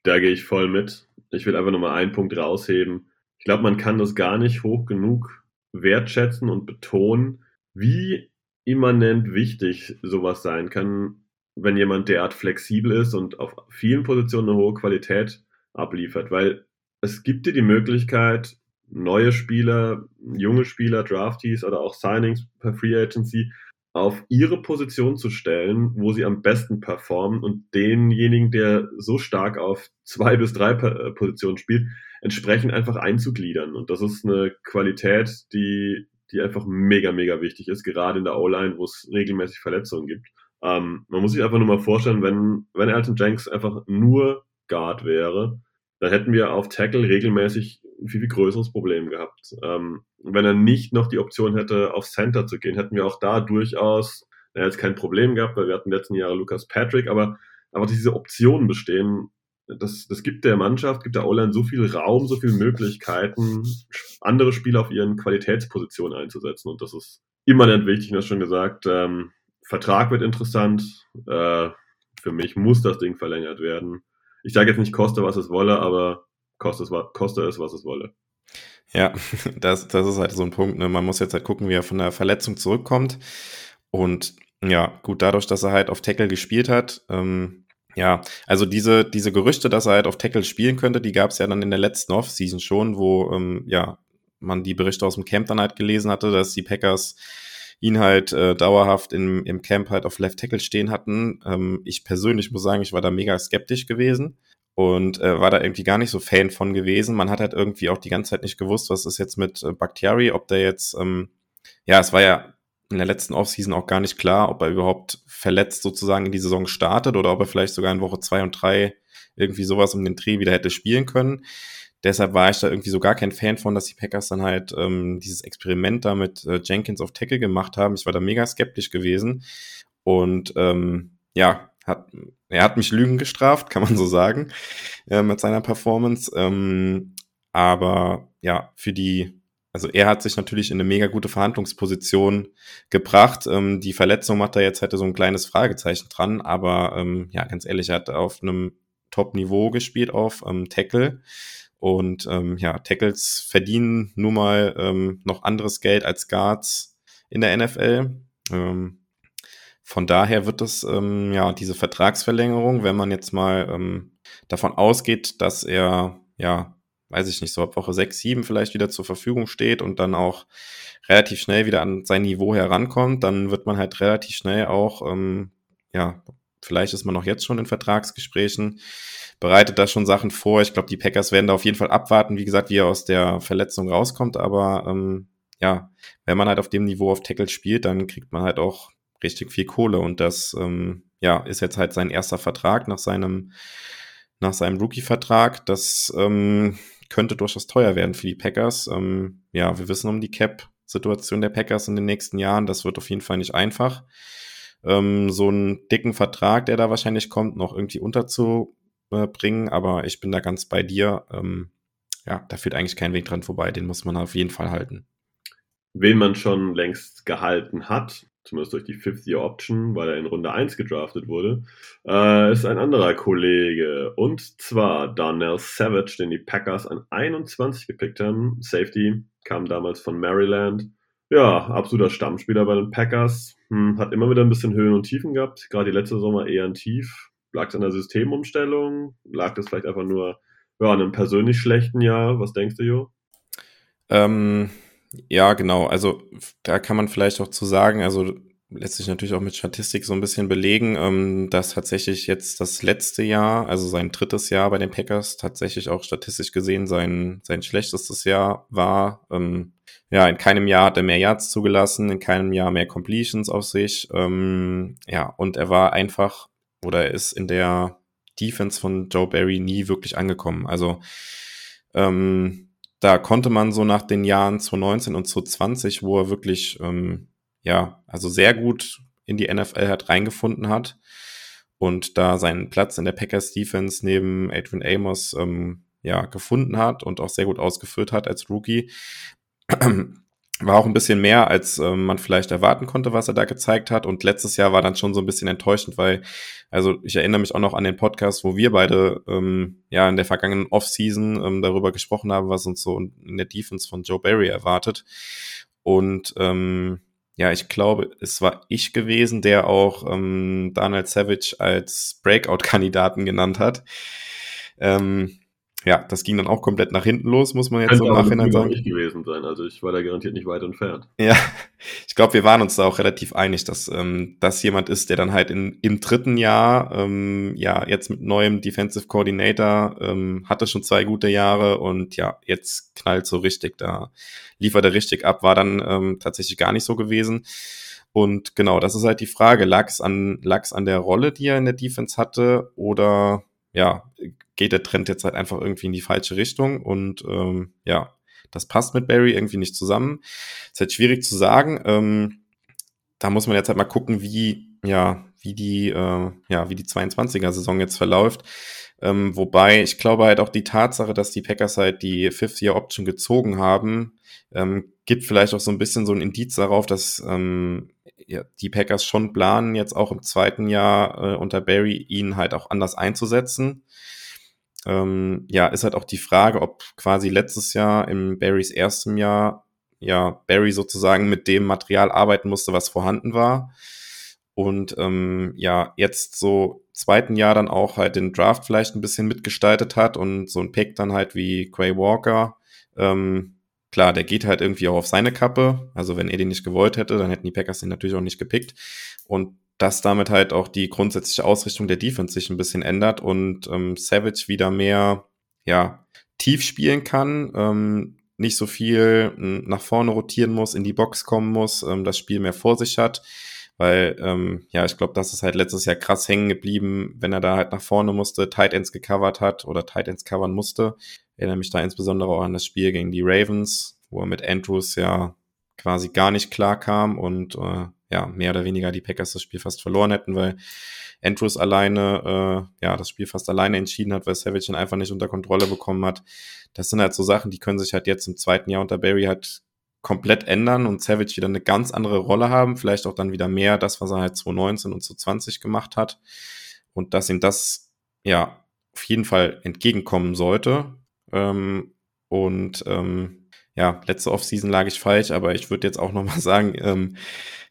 Da gehe ich voll mit. Ich will einfach nochmal einen Punkt rausheben. Ich glaube, man kann das gar nicht hoch genug wertschätzen und betonen, wie immanent wichtig sowas sein kann, wenn jemand derart flexibel ist und auf vielen Positionen eine hohe Qualität abliefert. Weil es gibt dir die Möglichkeit, neue Spieler, junge Spieler, Draftees oder auch Signings per Free Agency auf ihre Position zu stellen, wo sie am besten performen und denjenigen, der so stark auf zwei bis drei äh, Positionen spielt, entsprechend einfach einzugliedern. Und das ist eine Qualität, die, die einfach mega, mega wichtig ist, gerade in der O-Line, wo es regelmäßig Verletzungen gibt. Ähm, man muss sich einfach nur mal vorstellen, wenn, wenn Alton Jenks einfach nur Guard wäre, dann hätten wir auf Tackle regelmäßig ein viel, viel größeres Problem gehabt. Ähm, wenn er nicht noch die Option hätte, auf Center zu gehen, hätten wir auch da durchaus, er jetzt kein Problem gehabt, weil wir hatten letzten Jahre Lucas Patrick, aber, aber diese Optionen bestehen, das, das gibt der Mannschaft, gibt der O-Line so viel Raum, so viele Möglichkeiten, andere Spieler auf ihren Qualitätspositionen einzusetzen. Und das ist immanent wichtig, du hast schon gesagt. Ähm, Vertrag wird interessant. Äh, für mich muss das Ding verlängert werden. Ich sage jetzt nicht, koste, was es wolle, aber koste es, koste es was es wolle. Ja, das, das ist halt so ein Punkt. Ne? Man muss jetzt halt gucken, wie er von der Verletzung zurückkommt. Und ja, gut, dadurch, dass er halt auf Tackle gespielt hat, ähm, ja, also diese, diese Gerüchte, dass er halt auf Tackle spielen könnte, die gab es ja dann in der letzten Offseason schon, wo ähm, ja man die Berichte aus dem Camp dann halt gelesen hatte, dass die Packers ihn halt äh, dauerhaft im, im Camp halt auf Left Tackle stehen hatten. Ähm, ich persönlich muss sagen, ich war da mega skeptisch gewesen und äh, war da irgendwie gar nicht so Fan von gewesen. Man hat halt irgendwie auch die ganze Zeit nicht gewusst, was ist jetzt mit äh, Bakhtiari, ob der jetzt, ähm, ja, es war ja in der letzten Offseason auch gar nicht klar, ob er überhaupt verletzt sozusagen in die Saison startet oder ob er vielleicht sogar in Woche zwei und drei irgendwie sowas um den Dreh wieder hätte spielen können. Deshalb war ich da irgendwie so gar kein Fan von, dass die Packers dann halt ähm, dieses Experiment da mit äh, Jenkins auf Tackle gemacht haben. Ich war da mega skeptisch gewesen. Und ähm, ja, hat, er hat mich Lügen gestraft, kann man so sagen, äh, mit seiner Performance. Ähm, aber ja, für die, also er hat sich natürlich in eine mega gute Verhandlungsposition gebracht. Ähm, die Verletzung macht da jetzt hätte so ein kleines Fragezeichen dran, aber ähm, ja, ganz ehrlich, er hat auf einem Top-Niveau gespielt auf ähm, Tackle. Und ähm, ja, Tackles verdienen nun mal ähm, noch anderes Geld als Guards in der NFL. Ähm, von daher wird es ähm, ja diese Vertragsverlängerung, wenn man jetzt mal ähm, davon ausgeht, dass er ja, weiß ich nicht, so ab Woche 6, 7 vielleicht wieder zur Verfügung steht und dann auch relativ schnell wieder an sein Niveau herankommt, dann wird man halt relativ schnell auch, ähm, ja, vielleicht ist man auch jetzt schon in Vertragsgesprächen, bereitet da schon Sachen vor. Ich glaube, die Packers werden da auf jeden Fall abwarten, wie gesagt, wie er aus der Verletzung rauskommt, aber ähm, ja, wenn man halt auf dem Niveau auf Tackle spielt, dann kriegt man halt auch richtig viel Kohle und das ähm, ja ist jetzt halt sein erster Vertrag nach seinem nach seinem Rookie-Vertrag. Das ähm, könnte durchaus teuer werden für die Packers. Ähm, ja, wir wissen um die Cap-Situation der Packers in den nächsten Jahren. Das wird auf jeden Fall nicht einfach. Ähm, so einen dicken Vertrag, der da wahrscheinlich kommt, noch irgendwie unterzubringen. Aber ich bin da ganz bei dir. Ähm, ja, da führt eigentlich kein Weg dran vorbei. Den muss man auf jeden Fall halten. Wen man schon längst gehalten hat, zumindest durch die Fifth-Year-Option, weil er in Runde 1 gedraftet wurde, äh, ist ein anderer Kollege. Und zwar Darnell Savage, den die Packers an 21 gepickt haben. Safety kam damals von Maryland. Ja, absoluter Stammspieler bei den Packers. Hm, hat immer wieder ein bisschen Höhen und Tiefen gehabt. Gerade die letzte Sommer eher ein Tief. Lag es an der Systemumstellung? Lag das vielleicht einfach nur ja, an einem persönlich schlechten Jahr? Was denkst du, Jo? Ähm, ja, genau. Also da kann man vielleicht auch zu sagen, also lässt sich natürlich auch mit Statistik so ein bisschen belegen, ähm, dass tatsächlich jetzt das letzte Jahr, also sein drittes Jahr bei den Packers, tatsächlich auch statistisch gesehen sein, sein schlechtestes Jahr war. Ähm, ja, in keinem Jahr hat er mehr Yards zugelassen, in keinem Jahr mehr Completions auf sich. Ähm, ja, und er war einfach oder er ist in der Defense von Joe Barry nie wirklich angekommen. Also ähm, da konnte man so nach den Jahren 2019 und 2020, wo er wirklich, ähm, ja, also sehr gut in die NFL hat reingefunden hat und da seinen Platz in der Packers Defense neben Adrian Amos ähm, ja gefunden hat und auch sehr gut ausgeführt hat als Rookie, war auch ein bisschen mehr, als äh, man vielleicht erwarten konnte, was er da gezeigt hat. Und letztes Jahr war dann schon so ein bisschen enttäuschend, weil, also ich erinnere mich auch noch an den Podcast, wo wir beide ähm, ja in der vergangenen Offseason ähm, darüber gesprochen haben, was uns so in der Defense von Joe Barry erwartet. Und ähm, ja, ich glaube, es war ich gewesen, der auch ähm, Daniel Savage als Breakout-Kandidaten genannt hat. Ähm, ja, das ging dann auch komplett nach hinten los, muss man jetzt Könnte so im Nachhinein sagen. nicht gewesen sein. Also ich war da garantiert nicht weit entfernt. Ja, ich glaube, wir waren uns da auch relativ einig, dass ähm, das jemand ist, der dann halt in, im dritten Jahr, ähm, ja, jetzt mit neuem Defensive Coordinator, ähm, hatte schon zwei gute Jahre und ja, jetzt knallt so richtig, da liefert er richtig ab, war dann ähm, tatsächlich gar nicht so gewesen. Und genau, das ist halt die Frage, lag es an, an der Rolle, die er in der Defense hatte oder ja, geht der Trend jetzt halt einfach irgendwie in die falsche Richtung und ähm, ja, das passt mit Barry irgendwie nicht zusammen. Ist halt schwierig zu sagen. Ähm, da muss man jetzt halt mal gucken, wie, ja, wie die, äh, ja, wie die 22er-Saison jetzt verläuft. Ähm, wobei ich glaube halt auch die Tatsache, dass die Packers halt die Fifth-Year-Option gezogen haben, ähm, gibt vielleicht auch so ein bisschen so ein Indiz darauf, dass ähm, ja, die Packers schon planen, jetzt auch im zweiten Jahr äh, unter Barry ihn halt auch anders einzusetzen. Ähm, ja, ist halt auch die Frage, ob quasi letztes Jahr im Barrys ersten Jahr ja Barry sozusagen mit dem Material arbeiten musste, was vorhanden war. Und ähm, ja, jetzt so zweiten Jahr dann auch halt den Draft vielleicht ein bisschen mitgestaltet hat und so ein Pick dann halt wie Quay Walker ähm, Klar, der geht halt irgendwie auch auf seine Kappe. Also wenn er den nicht gewollt hätte, dann hätten die Packers den natürlich auch nicht gepickt. Und dass damit halt auch die grundsätzliche Ausrichtung der Defense sich ein bisschen ändert und ähm, Savage wieder mehr, ja, tief spielen kann, ähm, nicht so viel nach vorne rotieren muss, in die Box kommen muss, ähm, das Spiel mehr vor sich hat. Weil, ähm, ja, ich glaube, das ist halt letztes Jahr krass hängen geblieben, wenn er da halt nach vorne musste, Tight Ends gecovert hat oder Tight Ends covern musste erinnere mich da insbesondere auch an das Spiel gegen die Ravens, wo er mit Andrews ja quasi gar nicht klar kam und äh, ja, mehr oder weniger die Packers das Spiel fast verloren hätten, weil Andrews alleine, äh, ja, das Spiel fast alleine entschieden hat, weil Savage ihn einfach nicht unter Kontrolle bekommen hat. Das sind halt so Sachen, die können sich halt jetzt im zweiten Jahr unter Barry halt komplett ändern und Savage wieder eine ganz andere Rolle haben, vielleicht auch dann wieder mehr das, was er halt 2019 und 2020 gemacht hat und dass ihm das ja auf jeden Fall entgegenkommen sollte. Ähm, und ähm, ja, letzte Offseason lag ich falsch, aber ich würde jetzt auch nochmal sagen, ähm,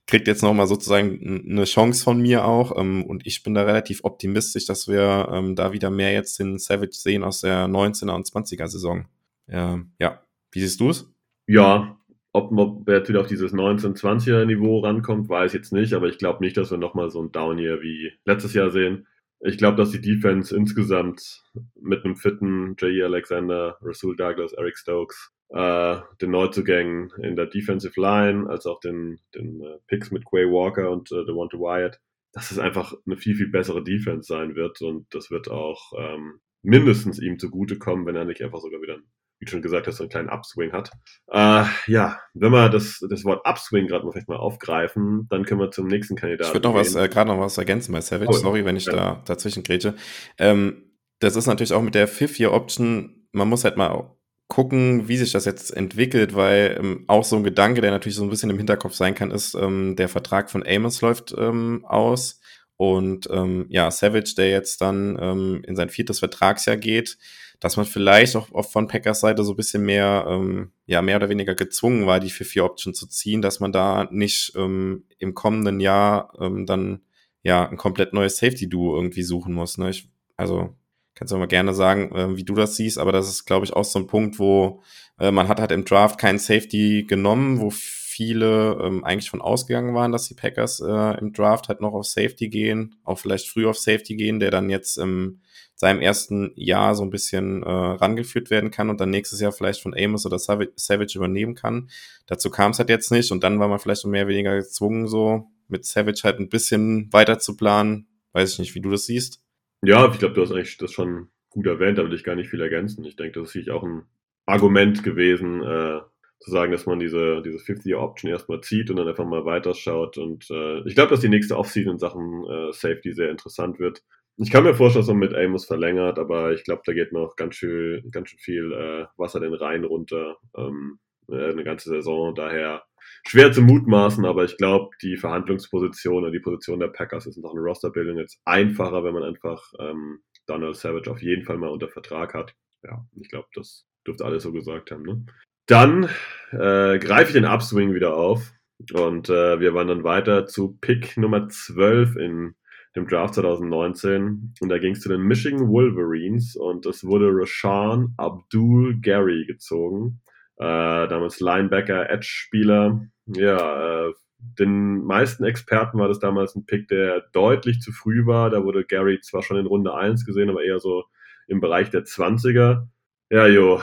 kriegt jetzt nochmal sozusagen eine Chance von mir auch. Ähm, und ich bin da relativ optimistisch, dass wir ähm, da wieder mehr jetzt den Savage sehen aus der 19er und 20er Saison. Ähm, ja, wie siehst du es? Ja, ob, er jetzt wieder auf dieses 19-20er Niveau rankommt, weiß ich jetzt nicht, aber ich glaube nicht, dass wir nochmal so ein Down hier wie letztes Jahr sehen. Ich glaube, dass die Defense insgesamt mit einem fitten J.E. Alexander, Rasul Douglas, Eric Stokes äh, den Neuzugängen in der Defensive Line, als auch den, den äh, Picks mit Quay Walker und äh, Devonta Wyatt, dass es einfach eine viel, viel bessere Defense sein wird und das wird auch ähm, mindestens ihm zugutekommen, wenn er nicht einfach sogar wieder, wie du schon gesagt hast, so einen kleinen Upswing hat. Äh, ja, wenn wir das, das Wort Upswing gerade mal vielleicht mal aufgreifen, dann können wir zum nächsten Kandidaten. Ich würde noch was, äh, gerade noch was ergänzen bei Savage, oh, sorry, wenn ich ja. da dazwischen grätsche. Ähm, das ist natürlich auch mit der Fifth-Year-Option, man muss halt mal gucken, wie sich das jetzt entwickelt, weil ähm, auch so ein Gedanke, der natürlich so ein bisschen im Hinterkopf sein kann, ist, ähm, der Vertrag von Amos läuft ähm, aus und ähm, ja, Savage, der jetzt dann ähm, in sein viertes Vertragsjahr geht, dass man vielleicht auch, auch von Packers Seite so ein bisschen mehr, ähm, ja, mehr oder weniger gezwungen war, die für vier Option zu ziehen, dass man da nicht ähm, im kommenden Jahr ähm, dann ja ein komplett neues Safety-Duo irgendwie suchen muss. Ne? Ich, also kannst du mal gerne sagen, äh, wie du das siehst, aber das ist, glaube ich, auch so ein Punkt, wo äh, man hat halt im Draft keinen Safety genommen, wo viele ähm, eigentlich von ausgegangen waren, dass die Packers äh, im Draft halt noch auf Safety gehen, auch vielleicht früh auf Safety gehen, der dann jetzt im seinem ersten Jahr so ein bisschen äh, rangeführt werden kann und dann nächstes Jahr vielleicht von Amos oder Savage übernehmen kann. Dazu kam es halt jetzt nicht und dann war man vielleicht so mehr oder weniger gezwungen, so mit Savage halt ein bisschen weiter zu planen. Weiß ich nicht, wie du das siehst. Ja, ich glaube, du hast eigentlich das schon gut erwähnt, da will ich gar nicht viel ergänzen. Ich denke, das ist sicherlich auch ein Argument gewesen, äh, zu sagen, dass man diese, diese 50-Year-Option erstmal zieht und dann einfach mal weiterschaut. Und äh, ich glaube, dass die nächste Offseason in Sachen äh, Safety sehr interessant wird. Ich kann mir vorstellen, dass man mit Amos verlängert, aber ich glaube, da geht noch ganz schön, ganz schön viel äh, Wasser den Rhein runter. Ähm, äh, eine ganze Saison. Daher schwer zu mutmaßen, aber ich glaube, die Verhandlungsposition oder die Position der Packers ist noch eine Rosterbildung jetzt einfacher, wenn man einfach ähm, Donald Savage auf jeden Fall mal unter Vertrag hat. Ja, ich glaube, das dürfte alles so gesagt haben. Ne? Dann äh, greife ich den Upswing wieder auf und äh, wir wandern weiter zu Pick Nummer 12 in dem Draft 2019 und da ging es zu den Michigan Wolverines und es wurde Rashawn Abdul Gary gezogen äh, damals Linebacker, Edge-Spieler. Ja, äh, den meisten Experten war das damals ein Pick, der deutlich zu früh war. Da wurde Gary zwar schon in Runde 1 gesehen, aber eher so im Bereich der 20er. Ja, jo,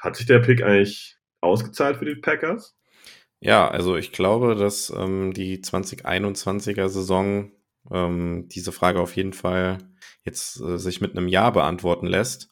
hat sich der Pick eigentlich ausgezahlt für die Packers? Ja, also ich glaube, dass ähm, die 2021er Saison ähm, diese Frage auf jeden Fall jetzt äh, sich mit einem Ja beantworten lässt.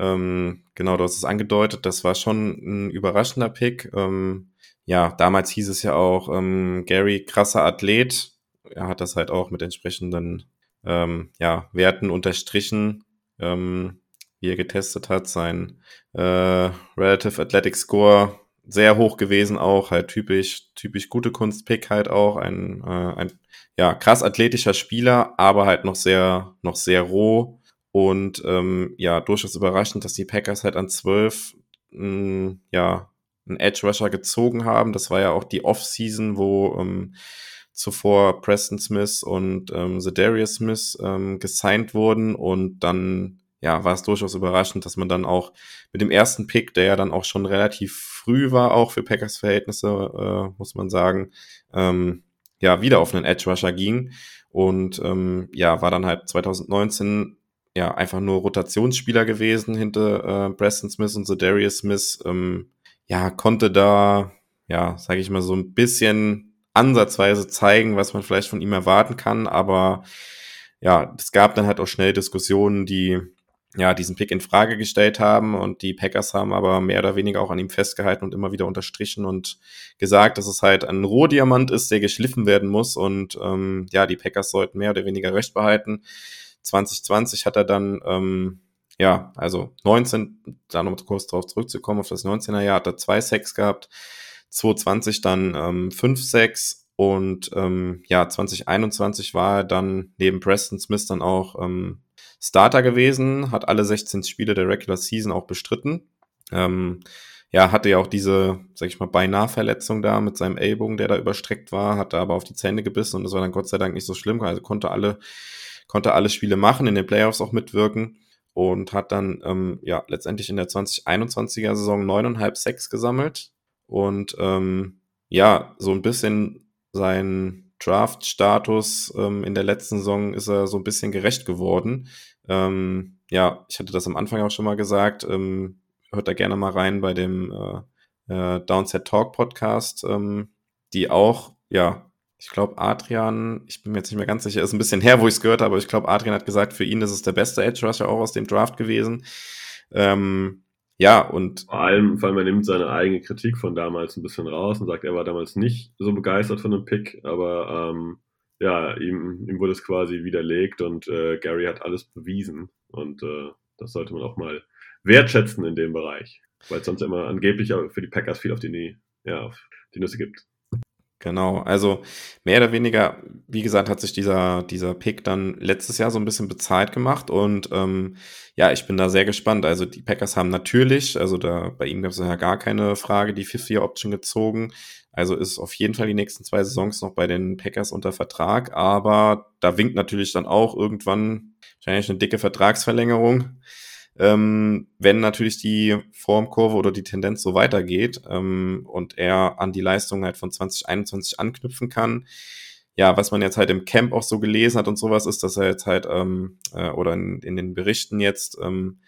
Ähm, genau, du hast es angedeutet, das war schon ein überraschender Pick. Ähm, ja, damals hieß es ja auch, ähm, Gary, krasser Athlet. Er hat das halt auch mit entsprechenden ähm, ja, Werten unterstrichen, ähm, wie er getestet hat. Sein äh, Relative Athletic Score sehr hoch gewesen auch, halt typisch, typisch gute Kunstpick halt auch, ein, äh, ein ja, krass athletischer Spieler, aber halt noch sehr, noch sehr roh und ähm, ja, durchaus überraschend, dass die Packers halt an 12 mh, ja, einen Edge Rusher gezogen haben. Das war ja auch die Off-Season, wo ähm, zuvor Preston Smith und ähm, Zedarius Smith ähm, gesigned wurden und dann ja, war es durchaus überraschend, dass man dann auch mit dem ersten Pick, der ja dann auch schon relativ früh war, auch für Packers Verhältnisse, äh, muss man sagen, ähm, ja, wieder auf einen Edge Rusher ging. Und ähm, ja, war dann halt 2019 ja einfach nur Rotationsspieler gewesen hinter äh, Preston Smith und Darius Smith. Ähm, ja, konnte da, ja, sage ich mal, so ein bisschen ansatzweise zeigen, was man vielleicht von ihm erwarten kann, aber ja, es gab dann halt auch schnell Diskussionen, die ja, diesen Pick in Frage gestellt haben und die Packers haben aber mehr oder weniger auch an ihm festgehalten und immer wieder unterstrichen und gesagt, dass es halt ein Rohdiamant ist, der geschliffen werden muss und ähm, ja, die Packers sollten mehr oder weniger recht behalten. 2020 hat er dann, ähm, ja, also 19, da noch kurz drauf zurückzukommen, auf das 19er Jahr hat er zwei Sacks gehabt, 2020 dann ähm, fünf Sacks und ähm, ja, 2021 war er dann neben Preston Smith dann auch ähm, Starter gewesen, hat alle 16 Spiele der Regular Season auch bestritten. Ähm, ja, hatte ja auch diese, sag ich mal, beinahe Verletzung da mit seinem Ellbogen, der da überstreckt war, hatte aber auf die Zähne gebissen und das war dann Gott sei Dank nicht so schlimm, also konnte alle, konnte alle Spiele machen, in den Playoffs auch mitwirken und hat dann, ähm, ja, letztendlich in der 2021er Saison neuneinhalb Sacks gesammelt und, ähm, ja, so ein bisschen sein Draft-Status ähm, in der letzten Saison ist er so ein bisschen gerecht geworden. Ähm, ja, ich hatte das am Anfang auch schon mal gesagt. Ähm, hört da gerne mal rein bei dem äh, äh, Downset Talk Podcast, ähm, die auch, ja, ich glaube, Adrian, ich bin mir jetzt nicht mehr ganz sicher, ist ein bisschen her, wo ich es gehört habe, aber ich glaube, Adrian hat gesagt, für ihn ist es der beste Edge Rusher auch aus dem Draft gewesen. Ähm, ja, und. Vor allem, vor allem, er nimmt seine eigene Kritik von damals ein bisschen raus und sagt, er war damals nicht so begeistert von dem Pick, aber ähm, ja, ihm, ihm wurde es quasi widerlegt und äh, Gary hat alles bewiesen. Und äh, das sollte man auch mal wertschätzen in dem Bereich, weil es sonst immer angeblich für die Packers viel auf die, ja, auf die Nüsse gibt. Genau, also mehr oder weniger, wie gesagt, hat sich dieser, dieser Pick dann letztes Jahr so ein bisschen bezahlt gemacht und ähm, ja, ich bin da sehr gespannt. Also die Packers haben natürlich, also da bei ihm gab es ja gar keine Frage, die Fifth-Year-Option gezogen. Also ist auf jeden Fall die nächsten zwei Saisons noch bei den Packers unter Vertrag, aber da winkt natürlich dann auch irgendwann wahrscheinlich eine dicke Vertragsverlängerung ähm, wenn natürlich die Formkurve oder die Tendenz so weitergeht ähm, und er an die Leistung halt von 2021 anknüpfen kann. Ja, was man jetzt halt im Camp auch so gelesen hat und sowas, ist, dass er jetzt halt, ähm, äh, oder in, in den Berichten jetzt ähm,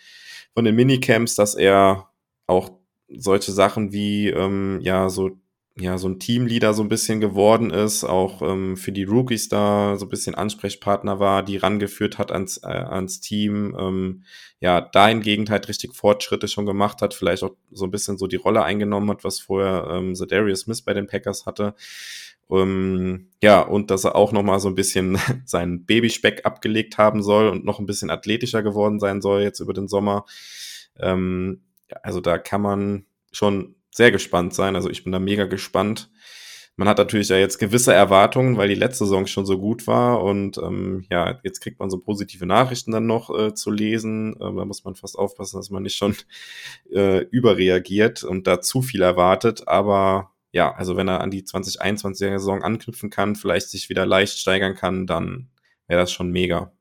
von den Minicamps, dass er auch solche Sachen wie, ähm, ja, so ja, so ein Teamleader so ein bisschen geworden ist, auch ähm, für die Rookies da so ein bisschen Ansprechpartner war, die rangeführt hat ans, äh, ans Team, ähm, ja, dahingehend halt richtig Fortschritte schon gemacht hat, vielleicht auch so ein bisschen so die Rolle eingenommen hat, was vorher ähm, Darius Smith bei den Packers hatte. Ähm, ja, und dass er auch nochmal so ein bisschen seinen Babyspeck abgelegt haben soll und noch ein bisschen athletischer geworden sein soll jetzt über den Sommer. Ähm, also da kann man schon sehr gespannt sein. Also ich bin da mega gespannt. Man hat natürlich ja jetzt gewisse Erwartungen, weil die letzte Saison schon so gut war und ähm, ja, jetzt kriegt man so positive Nachrichten dann noch äh, zu lesen. Ähm, da muss man fast aufpassen, dass man nicht schon äh, überreagiert und da zu viel erwartet. Aber ja, also wenn er an die 2021er Saison anknüpfen kann, vielleicht sich wieder leicht steigern kann, dann wäre das schon mega.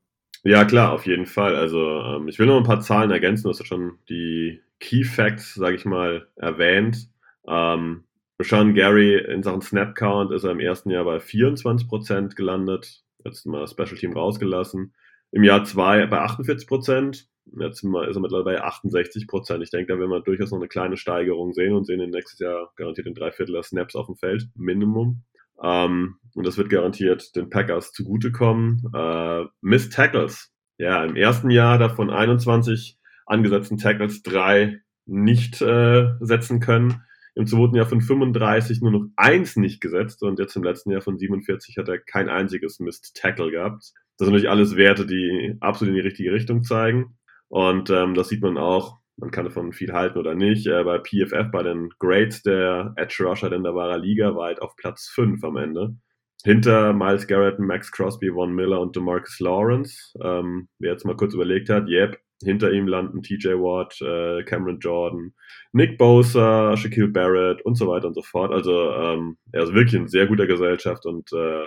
Ja, klar, auf jeden Fall. Also ähm, ich will noch ein paar Zahlen ergänzen. Du hast ja schon die Key Facts, sage ich mal, erwähnt. Ähm, Sean Gary in Sachen Snap Count ist er im ersten Jahr bei 24% gelandet. Jetzt mal Special Team rausgelassen. Im Jahr zwei bei 48%. Jetzt ist er mittlerweile bei 68%. Ich denke, da werden wir durchaus noch eine kleine Steigerung sehen und sehen in nächstes Jahr garantiert in drei Viertel der Snaps auf dem Feld. Minimum. Ähm, und das wird garantiert den Packers zugutekommen. Äh, Miss Tackles. Ja, im ersten Jahr davon 21 angesetzten Tackles drei nicht äh, setzen können. Im zweiten Jahr von 35 nur noch eins nicht gesetzt und jetzt im letzten Jahr von 47 hat er kein einziges Missed Tackle gehabt. Das sind natürlich alles Werte, die absolut in die richtige Richtung zeigen. Und ähm, das sieht man auch, man kann davon viel halten oder nicht. Äh, bei PFF, bei den Grades der Edge Rusher denn da war er Liga weit auf Platz 5 am Ende. Hinter Miles Garrett, Max Crosby, Von Miller und DeMarcus Lawrence. Ähm, wer jetzt mal kurz überlegt hat, yep, hinter ihm landen TJ Watt, äh, Cameron Jordan, Nick Bosa, Shaquille Barrett und so weiter und so fort. Also ähm, er ist wirklich in sehr guter Gesellschaft und äh,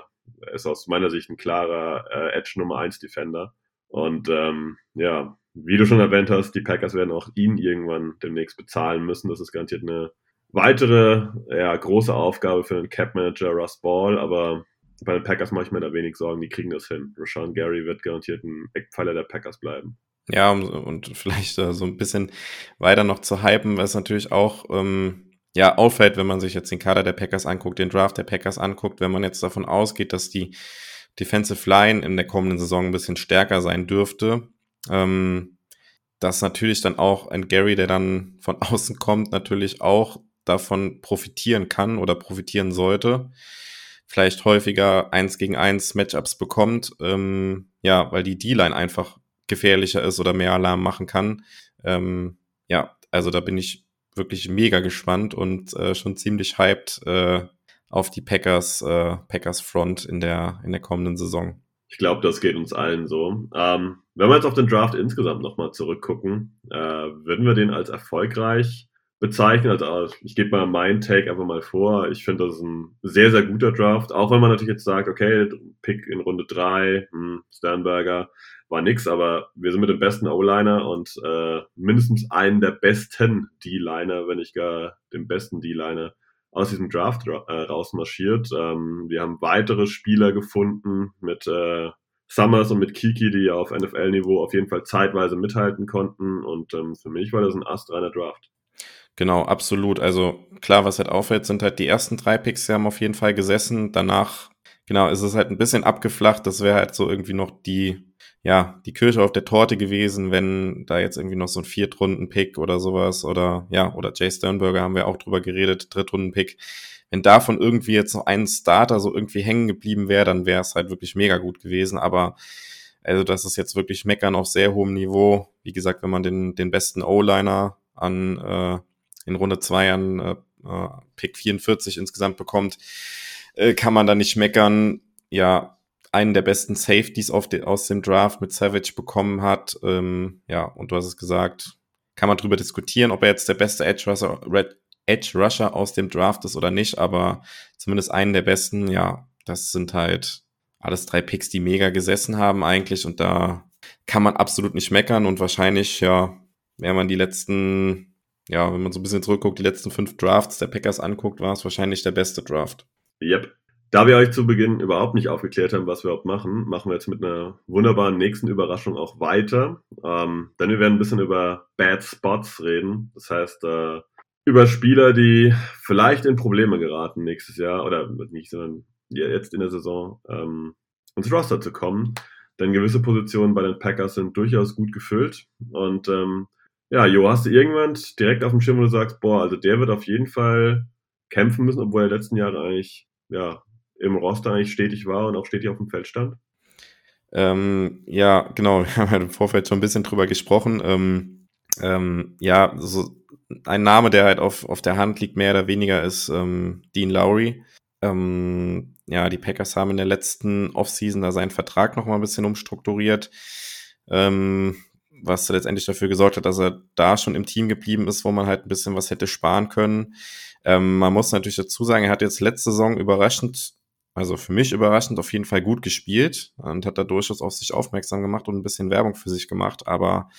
ist aus meiner Sicht ein klarer äh, Edge Nummer 1 Defender. Und ähm, ja, wie du schon erwähnt hast, die Packers werden auch ihn irgendwann demnächst bezahlen müssen. Das ist garantiert eine weitere ja, große Aufgabe für den Cap Manager Russ Ball, aber bei den Packers mache ich mir da wenig Sorgen, die kriegen das hin. Rashawn Gary wird garantiert ein Eckpfeiler der Packers bleiben. Ja, und vielleicht so ein bisschen weiter noch zu hypen, was natürlich auch ähm, ja auffällt, wenn man sich jetzt den Kader der Packers anguckt, den Draft der Packers anguckt, wenn man jetzt davon ausgeht, dass die Defensive Line in der kommenden Saison ein bisschen stärker sein dürfte. Ähm, dass natürlich dann auch ein Gary, der dann von außen kommt, natürlich auch davon profitieren kann oder profitieren sollte. Vielleicht häufiger eins gegen eins Matchups bekommt, ähm, ja, weil die D-Line einfach gefährlicher ist oder mehr Alarm machen kann. Ähm, ja, also da bin ich wirklich mega gespannt und äh, schon ziemlich hyped äh, auf die Packers, äh, Packers Front in der, in der kommenden Saison. Ich glaube, das geht uns allen so. Ähm, wenn wir jetzt auf den Draft insgesamt nochmal zurückgucken, äh, würden wir den als erfolgreich bezeichnen. Also ich gebe mal meinen Take einfach mal vor. Ich finde, das ist ein sehr, sehr guter Draft. Auch wenn man natürlich jetzt sagt, okay, Pick in Runde 3, hm, Sternberger war nix, aber wir sind mit dem besten O-Liner und äh, mindestens einen der besten D-Liner, wenn nicht gar den besten D-Liner aus diesem Draft ra äh, rausmarschiert. Ähm, wir haben weitere Spieler gefunden mit äh, Summers und mit Kiki, die ja auf NFL-Niveau auf jeden Fall zeitweise mithalten konnten. Und ähm, für mich war das ein astreiner Draft. Genau, absolut. Also klar, was halt auffällt, sind halt die ersten drei Picks, die haben auf jeden Fall gesessen. Danach, genau, ist es halt ein bisschen abgeflacht. Das wäre halt so irgendwie noch die ja, die Kirsche auf der Torte gewesen, wenn da jetzt irgendwie noch so ein Viertrunden-Pick oder sowas oder ja, oder Jay Sternberger haben wir auch drüber geredet, Drittrunden-Pick. Wenn davon irgendwie jetzt noch ein Starter so irgendwie hängen geblieben wäre, dann wäre es halt wirklich mega gut gewesen. Aber also das ist jetzt wirklich Meckern auf sehr hohem Niveau. Wie gesagt, wenn man den, den besten O-Liner an äh, in Runde zwei an äh, äh Pick 44 insgesamt bekommt, äh, kann man da nicht meckern. Ja, einen der besten Safeties de, aus dem Draft mit Savage bekommen hat. Ähm, ja, und du hast es gesagt, kann man drüber diskutieren, ob er jetzt der beste Edge Rusher, Red Edge Rusher aus dem Draft ist oder nicht, aber zumindest einen der besten, ja, das sind halt alles drei Picks, die mega gesessen haben eigentlich und da kann man absolut nicht meckern und wahrscheinlich, ja, wenn man die letzten, ja, wenn man so ein bisschen zurückguckt, die letzten fünf Drafts der Packers anguckt, war es wahrscheinlich der beste Draft. Yep, da wir euch zu Beginn überhaupt nicht aufgeklärt haben, was wir überhaupt machen, machen wir jetzt mit einer wunderbaren nächsten Überraschung auch weiter. Ähm, denn wir werden ein bisschen über Bad Spots reden. Das heißt, äh, über Spieler, die vielleicht in Probleme geraten nächstes Jahr oder nicht, sondern jetzt in der Saison ähm, ins Roster zu kommen. Denn gewisse Positionen bei den Packers sind durchaus gut gefüllt. Und ähm, ja, Jo, hast du irgendjemand direkt auf dem Schirm, wo du sagst, boah, also der wird auf jeden Fall kämpfen müssen, obwohl er letzten Jahre eigentlich ja, im Roster eigentlich stetig war und auch stetig auf dem Feld stand? Ähm, ja, genau. Wir haben ja im Vorfeld schon ein bisschen drüber gesprochen. Ähm, ähm, ja, so ein Name, der halt auf, auf der Hand liegt, mehr oder weniger, ist ähm, Dean Lowry. Ähm, ja, die Packers haben in der letzten Offseason da seinen Vertrag noch mal ein bisschen umstrukturiert, ähm, was letztendlich dafür gesorgt hat, dass er da schon im Team geblieben ist, wo man halt ein bisschen was hätte sparen können. Man muss natürlich dazu sagen, er hat jetzt letzte Saison überraschend also für mich überraschend auf jeden Fall gut gespielt und hat da durchaus auf sich aufmerksam gemacht und ein bisschen Werbung für sich gemacht. Aber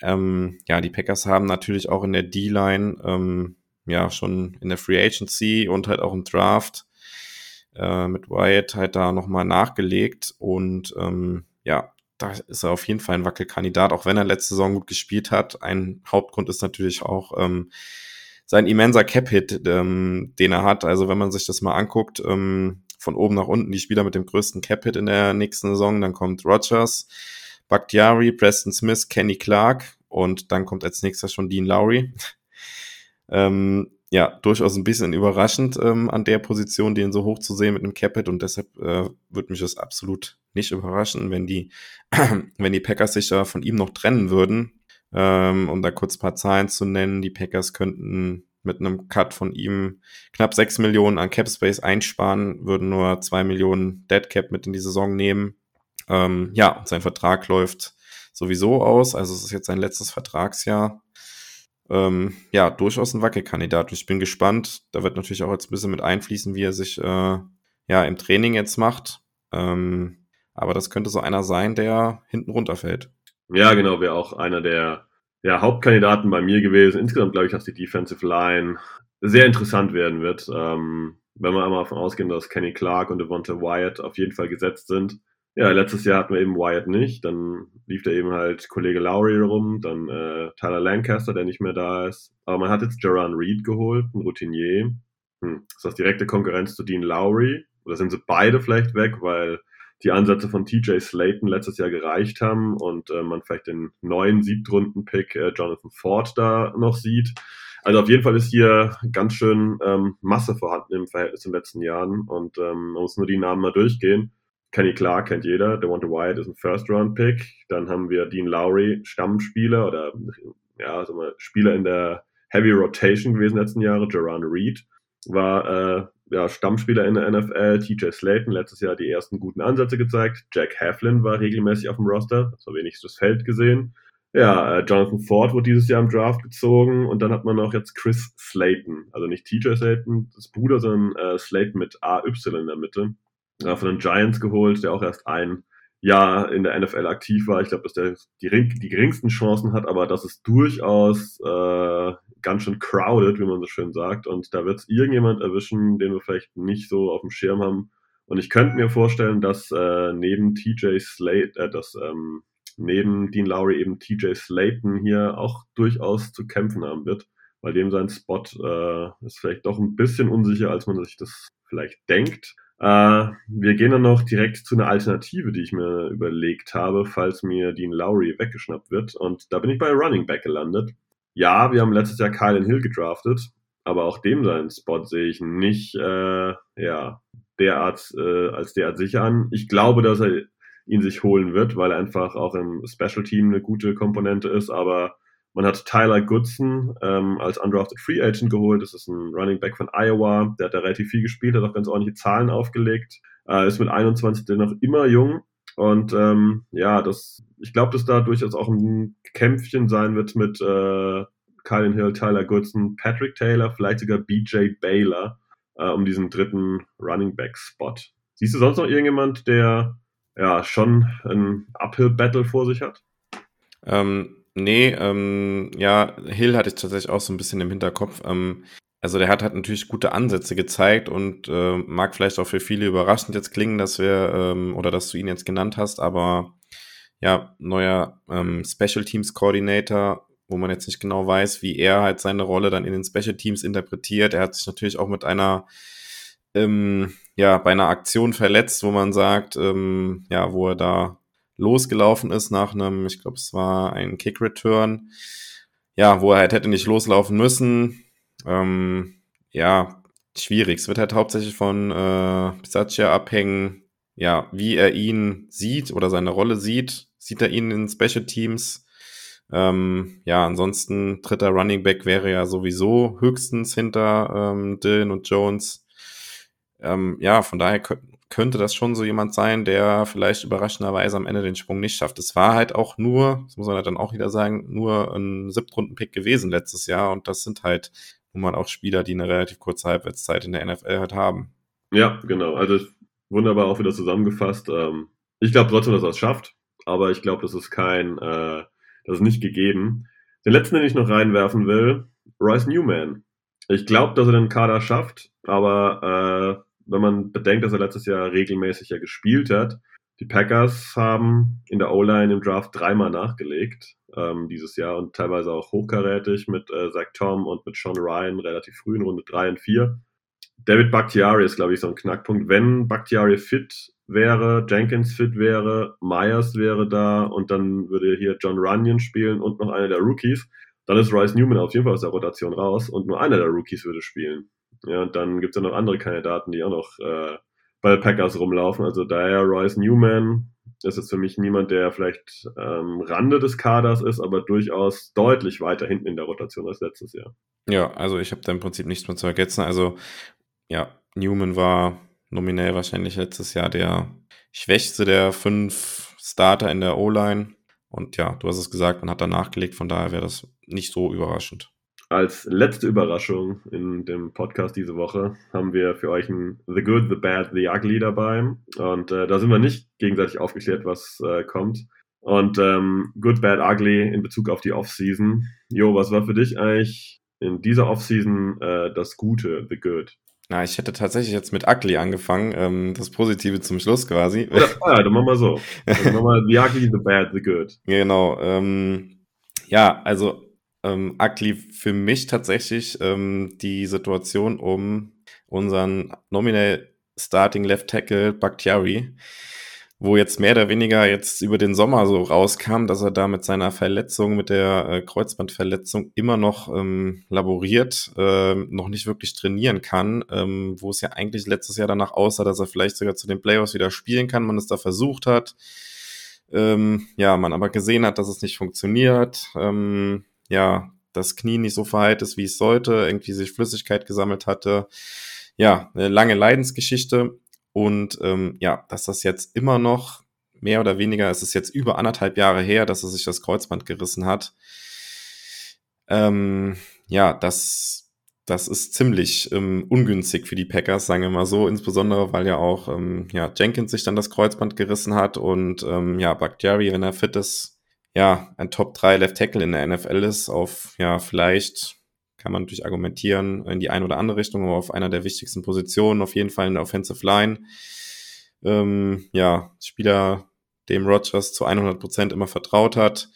ähm, ja, die Packers haben natürlich auch in der D-Line, ähm, ja, schon in der Free Agency und halt auch im Draft äh, mit Wyatt halt da nochmal nachgelegt. Und ähm, ja, da ist er auf jeden Fall ein Wackelkandidat, auch wenn er letzte Saison gut gespielt hat. Ein Hauptgrund ist natürlich auch, ähm, sein immenser Cap-Hit, ähm, den er hat. Also wenn man sich das mal anguckt, ähm, von oben nach unten die Spieler mit dem größten Cap-Hit in der nächsten Saison, dann kommt Rogers, Bakhtiari, Preston Smith, Kenny Clark und dann kommt als nächster schon Dean Lowry. ähm, ja, durchaus ein bisschen überraschend ähm, an der Position, den so hoch zu sehen mit einem Capit und deshalb äh, würde mich das absolut nicht überraschen, wenn die, wenn die Packers sich da von ihm noch trennen würden. Ähm, um da kurz ein paar Zahlen zu nennen, die Packers könnten mit einem Cut von ihm knapp 6 Millionen an Cap Space einsparen, würden nur 2 Millionen Dead Cap mit in die Saison nehmen. Ähm, ja, sein Vertrag läuft sowieso aus, also es ist jetzt sein letztes Vertragsjahr. Ähm, ja, durchaus ein Wackelkandidat. Ich bin gespannt. Da wird natürlich auch jetzt ein bisschen mit einfließen, wie er sich äh, ja im Training jetzt macht. Ähm, aber das könnte so einer sein, der hinten runterfällt. Ja, genau, wäre auch einer der ja, Hauptkandidaten bei mir gewesen. Insgesamt glaube ich, dass die Defensive Line sehr interessant werden wird. Ähm, wenn wir einmal davon ausgehen, dass Kenny Clark und Devonta Wyatt auf jeden Fall gesetzt sind. Ja, letztes Jahr hatten wir eben Wyatt nicht. Dann lief da eben halt Kollege Lowry rum, dann äh, Tyler Lancaster, der nicht mehr da ist. Aber man hat jetzt Jaron Reed geholt, ein Routinier. Hm. Ist das direkte Konkurrenz zu Dean Lowry? Oder sind sie beide vielleicht weg, weil die Ansätze von TJ Slayton letztes Jahr gereicht haben und äh, man vielleicht den neuen Siebtrunden-Pick äh, Jonathan Ford da noch sieht. Also auf jeden Fall ist hier ganz schön ähm, Masse vorhanden im Verhältnis zu den letzten Jahren und ähm, man muss nur die Namen mal durchgehen. Kenny Clark kennt jeder, Devonta Wyatt ist ein First-Round-Pick. Dann haben wir Dean Lowry, Stammspieler oder ja, also Spieler in der Heavy Rotation gewesen letzten Jahre. Jerron Reed war äh, ja, Stammspieler in der NFL. TJ Slayton letztes Jahr die ersten guten Ansätze gezeigt. Jack Heflin war regelmäßig auf dem Roster, das war wenigstens Feld gesehen. Ja, äh, Jonathan Ford wurde dieses Jahr im Draft gezogen und dann hat man noch jetzt Chris Slayton, also nicht TJ Slayton, das Bruder, sondern äh, Slayton mit AY in der Mitte, äh, von den Giants geholt, der auch erst ein Jahr in der NFL aktiv war. Ich glaube, dass der die, die, geringsten Chancen hat, aber das ist durchaus äh, ganz schön crowded, wie man so schön sagt. Und da wird es irgendjemand erwischen, den wir vielleicht nicht so auf dem Schirm haben. Und ich könnte mir vorstellen, dass äh, neben TJ Slate, äh, dass ähm, neben Dean Lowry eben TJ Slayton hier auch durchaus zu kämpfen haben wird, weil dem sein Spot äh, ist vielleicht doch ein bisschen unsicher, als man sich das vielleicht denkt. Äh, wir gehen dann noch direkt zu einer Alternative, die ich mir überlegt habe, falls mir Dean Lowry weggeschnappt wird. Und da bin ich bei Running Back gelandet. Ja, wir haben letztes Jahr Kylan Hill gedraftet, aber auch dem seinen Spot sehe ich nicht äh, ja, derart äh, als derart sicher an. Ich glaube, dass er ihn sich holen wird, weil er einfach auch im Special Team eine gute Komponente ist, aber man hat Tyler Goodson ähm, als undrafted Free Agent geholt. Das ist ein Running Back von Iowa. Der hat da relativ viel gespielt, hat auch ganz ordentliche Zahlen aufgelegt. Äh, ist mit 21 noch immer jung. Und ähm, ja, das, ich glaube, dass da durchaus auch ein Kämpfchen sein wird mit äh, Kylan Hill, Tyler Goodson, Patrick Taylor, vielleicht sogar BJ Baylor äh, um diesen dritten Running Back Spot. Siehst du sonst noch irgendjemand, der ja schon ein Uphill Battle vor sich hat? Ähm, Nee, ähm, ja, Hill hatte ich tatsächlich auch so ein bisschen im Hinterkopf. Ähm, also der hat halt natürlich gute Ansätze gezeigt und äh, mag vielleicht auch für viele überraschend jetzt klingen, dass wir ähm, oder dass du ihn jetzt genannt hast, aber ja, neuer ähm, Special Teams Coordinator, wo man jetzt nicht genau weiß, wie er halt seine Rolle dann in den Special Teams interpretiert. Er hat sich natürlich auch mit einer ähm, ja, bei einer Aktion verletzt, wo man sagt, ähm, ja, wo er da losgelaufen ist nach einem, ich glaube, es war ein Kick-Return, ja, wo er halt hätte nicht loslaufen müssen. Ähm, ja, schwierig. Es wird halt hauptsächlich von äh, Bisaccia abhängen, ja, wie er ihn sieht oder seine Rolle sieht. Sieht er ihn in Special Teams? Ähm, ja, ansonsten dritter Running Back wäre ja sowieso höchstens hinter ähm, Dylan und Jones. Ähm, ja, von daher könnte das schon so jemand sein, der vielleicht überraschenderweise am Ende den Sprung nicht schafft. Es war halt auch nur, das muss man halt dann auch wieder sagen, nur ein Siebtrunden-Pick gewesen letztes Jahr und das sind halt nun mal auch Spieler, die eine relativ kurze Halbwertszeit in der NFL halt haben. Ja, genau. Also wunderbar auch wieder zusammengefasst. Ähm, ich glaube trotzdem, dass er es schafft, aber ich glaube, das ist kein, äh, das ist nicht gegeben. Den letzten, den ich noch reinwerfen will, Royce Newman. Ich glaube, dass er den Kader schafft, aber äh, wenn man bedenkt, dass er letztes Jahr regelmäßig ja gespielt hat. Die Packers haben in der O-Line im Draft dreimal nachgelegt ähm, dieses Jahr und teilweise auch hochkarätig mit äh, Zach Tom und mit Sean Ryan relativ früh in Runde 3 und 4. David Bakhtiari ist, glaube ich, so ein Knackpunkt. Wenn Bakhtiari fit wäre, Jenkins fit wäre, Myers wäre da und dann würde hier John Runyon spielen und noch einer der Rookies, dann ist Royce Newman auf jeden Fall aus der Rotation raus und nur einer der Rookies würde spielen. Ja, und dann gibt es ja noch andere Kandidaten, die auch noch äh, bei Packers rumlaufen. Also daher Royce Newman ist jetzt für mich niemand, der vielleicht ähm, Rande des Kaders ist, aber durchaus deutlich weiter hinten in der Rotation als letztes Jahr. Ja, also ich habe da im Prinzip nichts mehr zu ergänzen. Also ja, Newman war nominell wahrscheinlich letztes Jahr der schwächste der fünf Starter in der O-Line. Und ja, du hast es gesagt, man hat da nachgelegt, von daher wäre das nicht so überraschend. Als letzte Überraschung in dem Podcast diese Woche haben wir für euch ein The Good, The Bad, The Ugly dabei. Und äh, da sind wir nicht gegenseitig aufgeklärt, was äh, kommt. Und ähm, Good, Bad, Ugly in Bezug auf die Offseason. Jo, was war für dich eigentlich in dieser Offseason äh, das Gute, The Good? Na, ich hätte tatsächlich jetzt mit Ugly angefangen, ähm, das Positive zum Schluss quasi. Oder, ah, dann machen wir so. Dann machen wir The Ugly, The Bad, The Good. Genau. Ähm, ja, also ähm, ugly für mich tatsächlich ähm, die Situation um unseren nominell Starting Left Tackle Bakhtiari. wo jetzt mehr oder weniger jetzt über den Sommer so rauskam, dass er da mit seiner Verletzung, mit der äh, Kreuzbandverletzung immer noch ähm, laboriert, äh, noch nicht wirklich trainieren kann, ähm, wo es ja eigentlich letztes Jahr danach aussah, dass er vielleicht sogar zu den Playoffs wieder spielen kann, man es da versucht hat. Ähm, ja, man aber gesehen hat, dass es nicht funktioniert. Ähm, ja, das Knie nicht so verheilt ist, wie es sollte, irgendwie sich Flüssigkeit gesammelt hatte. Ja, eine lange Leidensgeschichte. Und ähm, ja, dass das jetzt immer noch mehr oder weniger, es ist jetzt über anderthalb Jahre her, dass er sich das Kreuzband gerissen hat. Ähm, ja, das, das ist ziemlich ähm, ungünstig für die Packers, sagen wir mal so, insbesondere weil ja auch ähm, ja, Jenkins sich dann das Kreuzband gerissen hat und ähm, ja, Bakhtiari, wenn er fit ist, ja, ein Top 3 Left Tackle in der NFL ist, auf ja, vielleicht kann man natürlich argumentieren in die eine oder andere Richtung, aber auf einer der wichtigsten Positionen, auf jeden Fall in der Offensive Line. Ähm, ja, Spieler, dem Rogers zu 100 Prozent immer vertraut hat.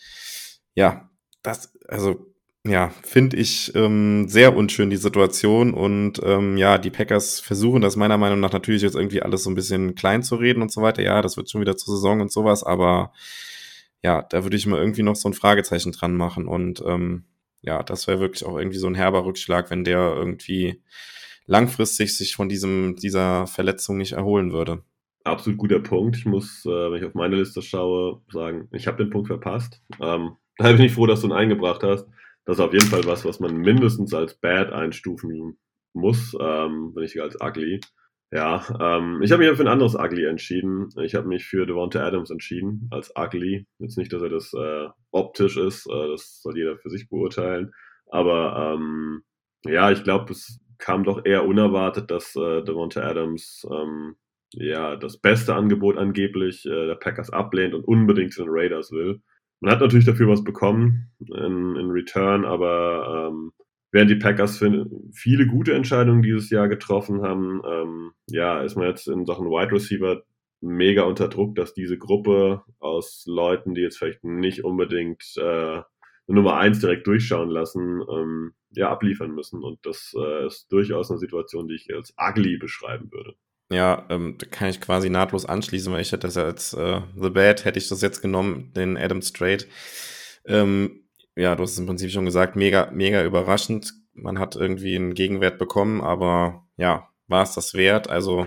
Ja, das, also, ja, finde ich ähm, sehr unschön, die Situation. Und ähm, ja, die Packers versuchen das meiner Meinung nach natürlich jetzt irgendwie alles so ein bisschen klein zu reden und so weiter. Ja, das wird schon wieder zur Saison und sowas, aber ja, da würde ich mal irgendwie noch so ein Fragezeichen dran machen. Und ähm, ja, das wäre wirklich auch irgendwie so ein herber Rückschlag, wenn der irgendwie langfristig sich von diesem, dieser Verletzung nicht erholen würde. Absolut guter Punkt. Ich muss, äh, wenn ich auf meine Liste schaue, sagen, ich habe den Punkt verpasst. Ähm, da bin ich froh, dass du ihn eingebracht hast. Das ist auf jeden Fall was, was man mindestens als bad einstufen muss, ähm, wenn nicht als ugly. Ja, ähm, ich habe mich für ein anderes Ugly entschieden. Ich habe mich für Devonta Adams entschieden als Ugly. Jetzt nicht, dass er das äh, optisch ist, äh, das soll jeder für sich beurteilen. Aber ähm, ja, ich glaube, es kam doch eher unerwartet, dass äh, Devonta Adams ähm, ja das beste Angebot angeblich äh, der Packers ablehnt und unbedingt den Raiders will. Man hat natürlich dafür was bekommen in, in Return, aber ähm, während die Packers viele gute Entscheidungen dieses Jahr getroffen haben, ähm, ja, ist man jetzt in Sachen Wide Receiver mega unter Druck, dass diese Gruppe aus Leuten, die jetzt vielleicht nicht unbedingt äh, Nummer eins direkt durchschauen lassen, ähm, ja, abliefern müssen. Und das äh, ist durchaus eine Situation, die ich als ugly beschreiben würde. Ja, ähm, kann ich quasi nahtlos anschließen, weil ich hätte das ja als äh, The Bad, hätte ich das jetzt genommen, den Adam Strait. Ähm, ja, du hast es im Prinzip schon gesagt, mega, mega überraschend. Man hat irgendwie einen Gegenwert bekommen, aber ja, war es das wert? Also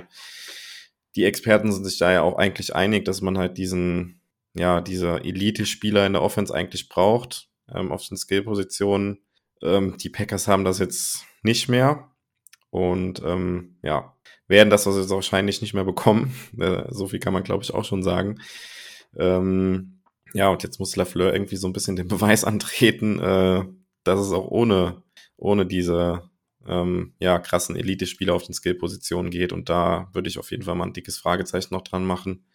die Experten sind sich da ja auch eigentlich einig, dass man halt diesen, ja, dieser Elite-Spieler in der Offense eigentlich braucht, ähm, auf den Skill-Positionen. Ähm, die Packers haben das jetzt nicht mehr und ähm, ja, werden das also jetzt wahrscheinlich nicht mehr bekommen. Äh, so viel kann man, glaube ich, auch schon sagen. Ähm, ja, und jetzt muss Lafleur irgendwie so ein bisschen den Beweis antreten, äh, dass es auch ohne, ohne diese ähm, ja, krassen Elite-Spieler auf den Skill-Positionen geht. Und da würde ich auf jeden Fall mal ein dickes Fragezeichen noch dran machen.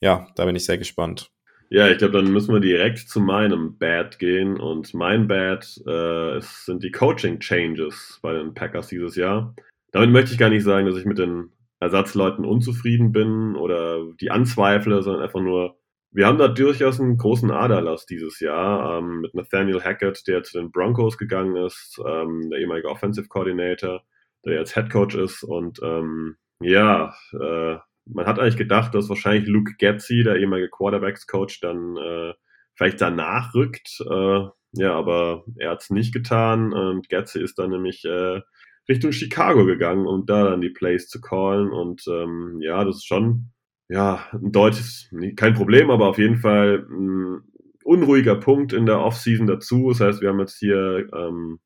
Ja, da bin ich sehr gespannt. Ja, ich glaube, dann müssen wir direkt zu meinem Bad gehen. Und mein Bad äh, sind die Coaching-Changes bei den Packers dieses Jahr. Damit möchte ich gar nicht sagen, dass ich mit den Ersatzleuten unzufrieden bin oder die anzweifle, sondern einfach nur, wir haben da durchaus einen großen Aderlass dieses Jahr ähm, mit Nathaniel Hackett, der zu den Broncos gegangen ist, ähm, der ehemalige Offensive Coordinator, der jetzt Head Coach ist. Und ähm, ja, äh, man hat eigentlich gedacht, dass wahrscheinlich Luke Getzi, der ehemalige Quarterbacks Coach, dann äh, vielleicht danach rückt. Äh, ja, aber er hat es nicht getan und Getzi ist dann nämlich äh, Richtung Chicago gegangen, um da dann die Plays zu callen. Und ähm, ja, das ist schon ja, ein deutsches, kein Problem, aber auf jeden Fall ein unruhiger Punkt in der Offseason dazu. Das heißt, wir haben jetzt hier ähm,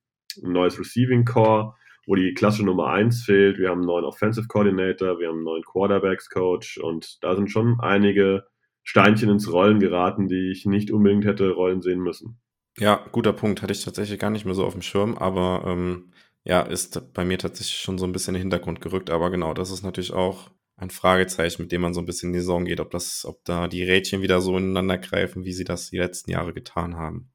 ein neues Receiving Core, wo die klassische Nummer 1 fehlt. Wir haben einen neuen Offensive Coordinator, wir haben einen neuen Quarterbacks Coach und da sind schon einige Steinchen ins Rollen geraten, die ich nicht unbedingt hätte rollen sehen müssen. Ja, guter Punkt. Hatte ich tatsächlich gar nicht mehr so auf dem Schirm, aber ähm, ja, ist bei mir tatsächlich schon so ein bisschen in den Hintergrund gerückt. Aber genau, das ist natürlich auch ein Fragezeichen, mit dem man so ein bisschen in die Saison geht, ob das, ob da die Rädchen wieder so ineinander greifen, wie sie das die letzten Jahre getan haben.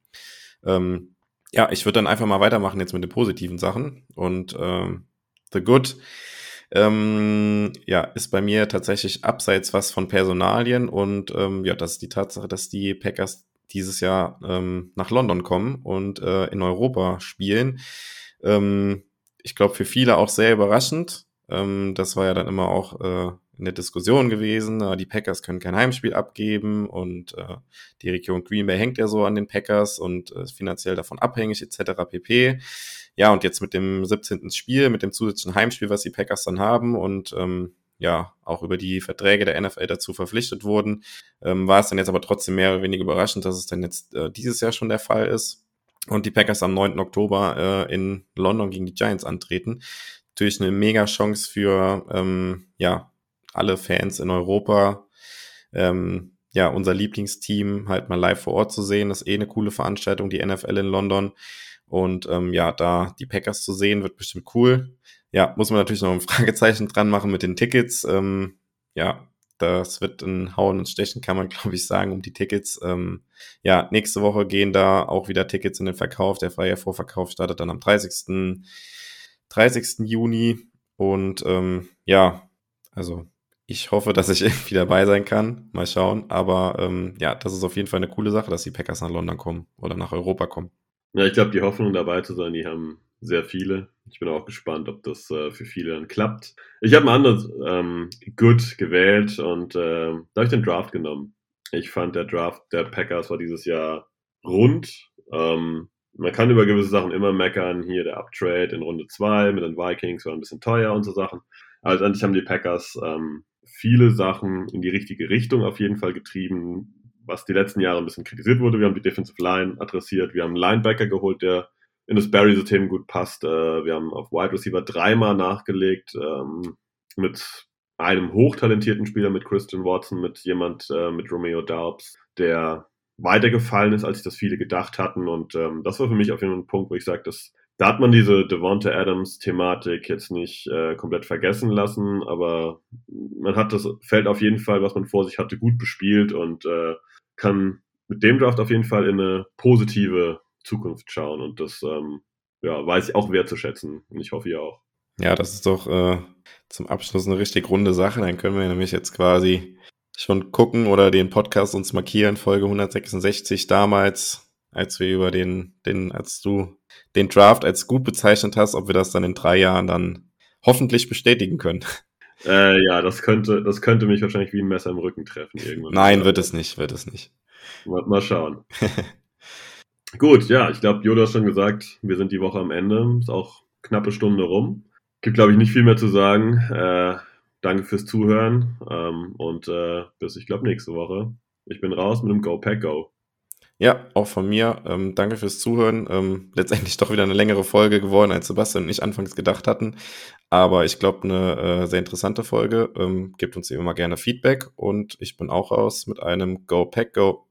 Ähm, ja, ich würde dann einfach mal weitermachen jetzt mit den positiven Sachen und ähm, The Good. Ähm, ja, ist bei mir tatsächlich abseits was von Personalien und ähm, ja, das ist die Tatsache, dass die Packers dieses Jahr ähm, nach London kommen und äh, in Europa spielen. Ähm, ich glaube, für viele auch sehr überraschend. Ähm, das war ja dann immer auch äh, in der Diskussion gewesen. Äh, die Packers können kein Heimspiel abgeben und äh, die Region Green Bay hängt ja so an den Packers und äh, ist finanziell davon abhängig etc. pp. Ja, und jetzt mit dem 17. Spiel, mit dem zusätzlichen Heimspiel, was die Packers dann haben und ähm, ja auch über die Verträge der NFL dazu verpflichtet wurden, ähm, war es dann jetzt aber trotzdem mehr oder weniger überraschend, dass es dann jetzt äh, dieses Jahr schon der Fall ist und die Packers am 9. Oktober äh, in London gegen die Giants antreten. Natürlich eine mega Chance für ähm, ja alle Fans in Europa. Ähm, ja, unser Lieblingsteam halt mal live vor Ort zu sehen, das ist eh eine coole Veranstaltung, die NFL in London. Und ähm, ja, da die Packers zu sehen, wird bestimmt cool. Ja, muss man natürlich noch ein Fragezeichen dran machen mit den Tickets. Ähm, ja, das wird ein Hauen und Stechen, kann man, glaube ich, sagen, um die Tickets. Ähm, ja, nächste Woche gehen da auch wieder Tickets in den Verkauf. Der freie Vorverkauf startet dann am 30. 30. Juni. Und ähm, ja, also ich hoffe, dass ich irgendwie dabei sein kann. Mal schauen. Aber ähm, ja, das ist auf jeden Fall eine coole Sache, dass die Packers nach London kommen oder nach Europa kommen. Ja, ich glaube, die Hoffnung dabei zu sein, die haben sehr viele. Ich bin auch gespannt, ob das äh, für viele dann klappt. Ich habe ein anderes ähm, Good gewählt und äh, da habe ich den Draft genommen. Ich fand, der Draft der Packers war dieses Jahr rund. Ähm, man kann über gewisse Sachen immer meckern. Hier der Uptrade in Runde 2 mit den Vikings war ein bisschen teuer und so Sachen. Aber letztendlich haben die Packers ähm, viele Sachen in die richtige Richtung auf jeden Fall getrieben, was die letzten Jahre ein bisschen kritisiert wurde. Wir haben die Defensive Line adressiert, wir haben einen Linebacker geholt, der in das Barry-System gut passt. Äh, wir haben auf Wide Receiver dreimal nachgelegt ähm, mit einem hochtalentierten Spieler, mit Christian Watson, mit jemand, äh, mit Romeo Daubs, der weitergefallen ist, als das viele gedacht hatten. Und ähm, das war für mich auf jeden Fall ein Punkt, wo ich sage, dass da hat man diese Devonta Adams-Thematik jetzt nicht äh, komplett vergessen lassen, aber man hat das Feld auf jeden Fall, was man vor sich hatte, gut bespielt und äh, kann mit dem Draft auf jeden Fall in eine positive Zukunft schauen. Und das ähm, ja, weiß ich auch wertzuschätzen. Und ich hoffe, ihr auch. Ja, das ist doch äh, zum Abschluss eine richtig runde Sache. Dann können wir nämlich jetzt quasi schon gucken oder den Podcast uns markieren, Folge 166 damals, als wir über den, den, als du den Draft als gut bezeichnet hast, ob wir das dann in drei Jahren dann hoffentlich bestätigen können. Äh, ja, das könnte, das könnte mich wahrscheinlich wie ein Messer im Rücken treffen irgendwann. Nein, wird es nicht, wird es nicht. Mal, mal schauen. Gut, ja, ich glaube, Jodo hat schon gesagt, wir sind die Woche am Ende. Ist auch knappe Stunde rum. Gibt, glaube ich, nicht viel mehr zu sagen. Äh, danke fürs Zuhören ähm, und äh, bis, ich glaube, nächste Woche. Ich bin raus mit dem Go Pack Go. Ja, auch von mir. Ähm, danke fürs Zuhören. Ähm, letztendlich doch wieder eine längere Folge geworden, als Sebastian und ich anfangs gedacht hatten. Aber ich glaube, eine äh, sehr interessante Folge. Ähm, gebt uns immer gerne Feedback und ich bin auch raus mit einem Go Pack Go.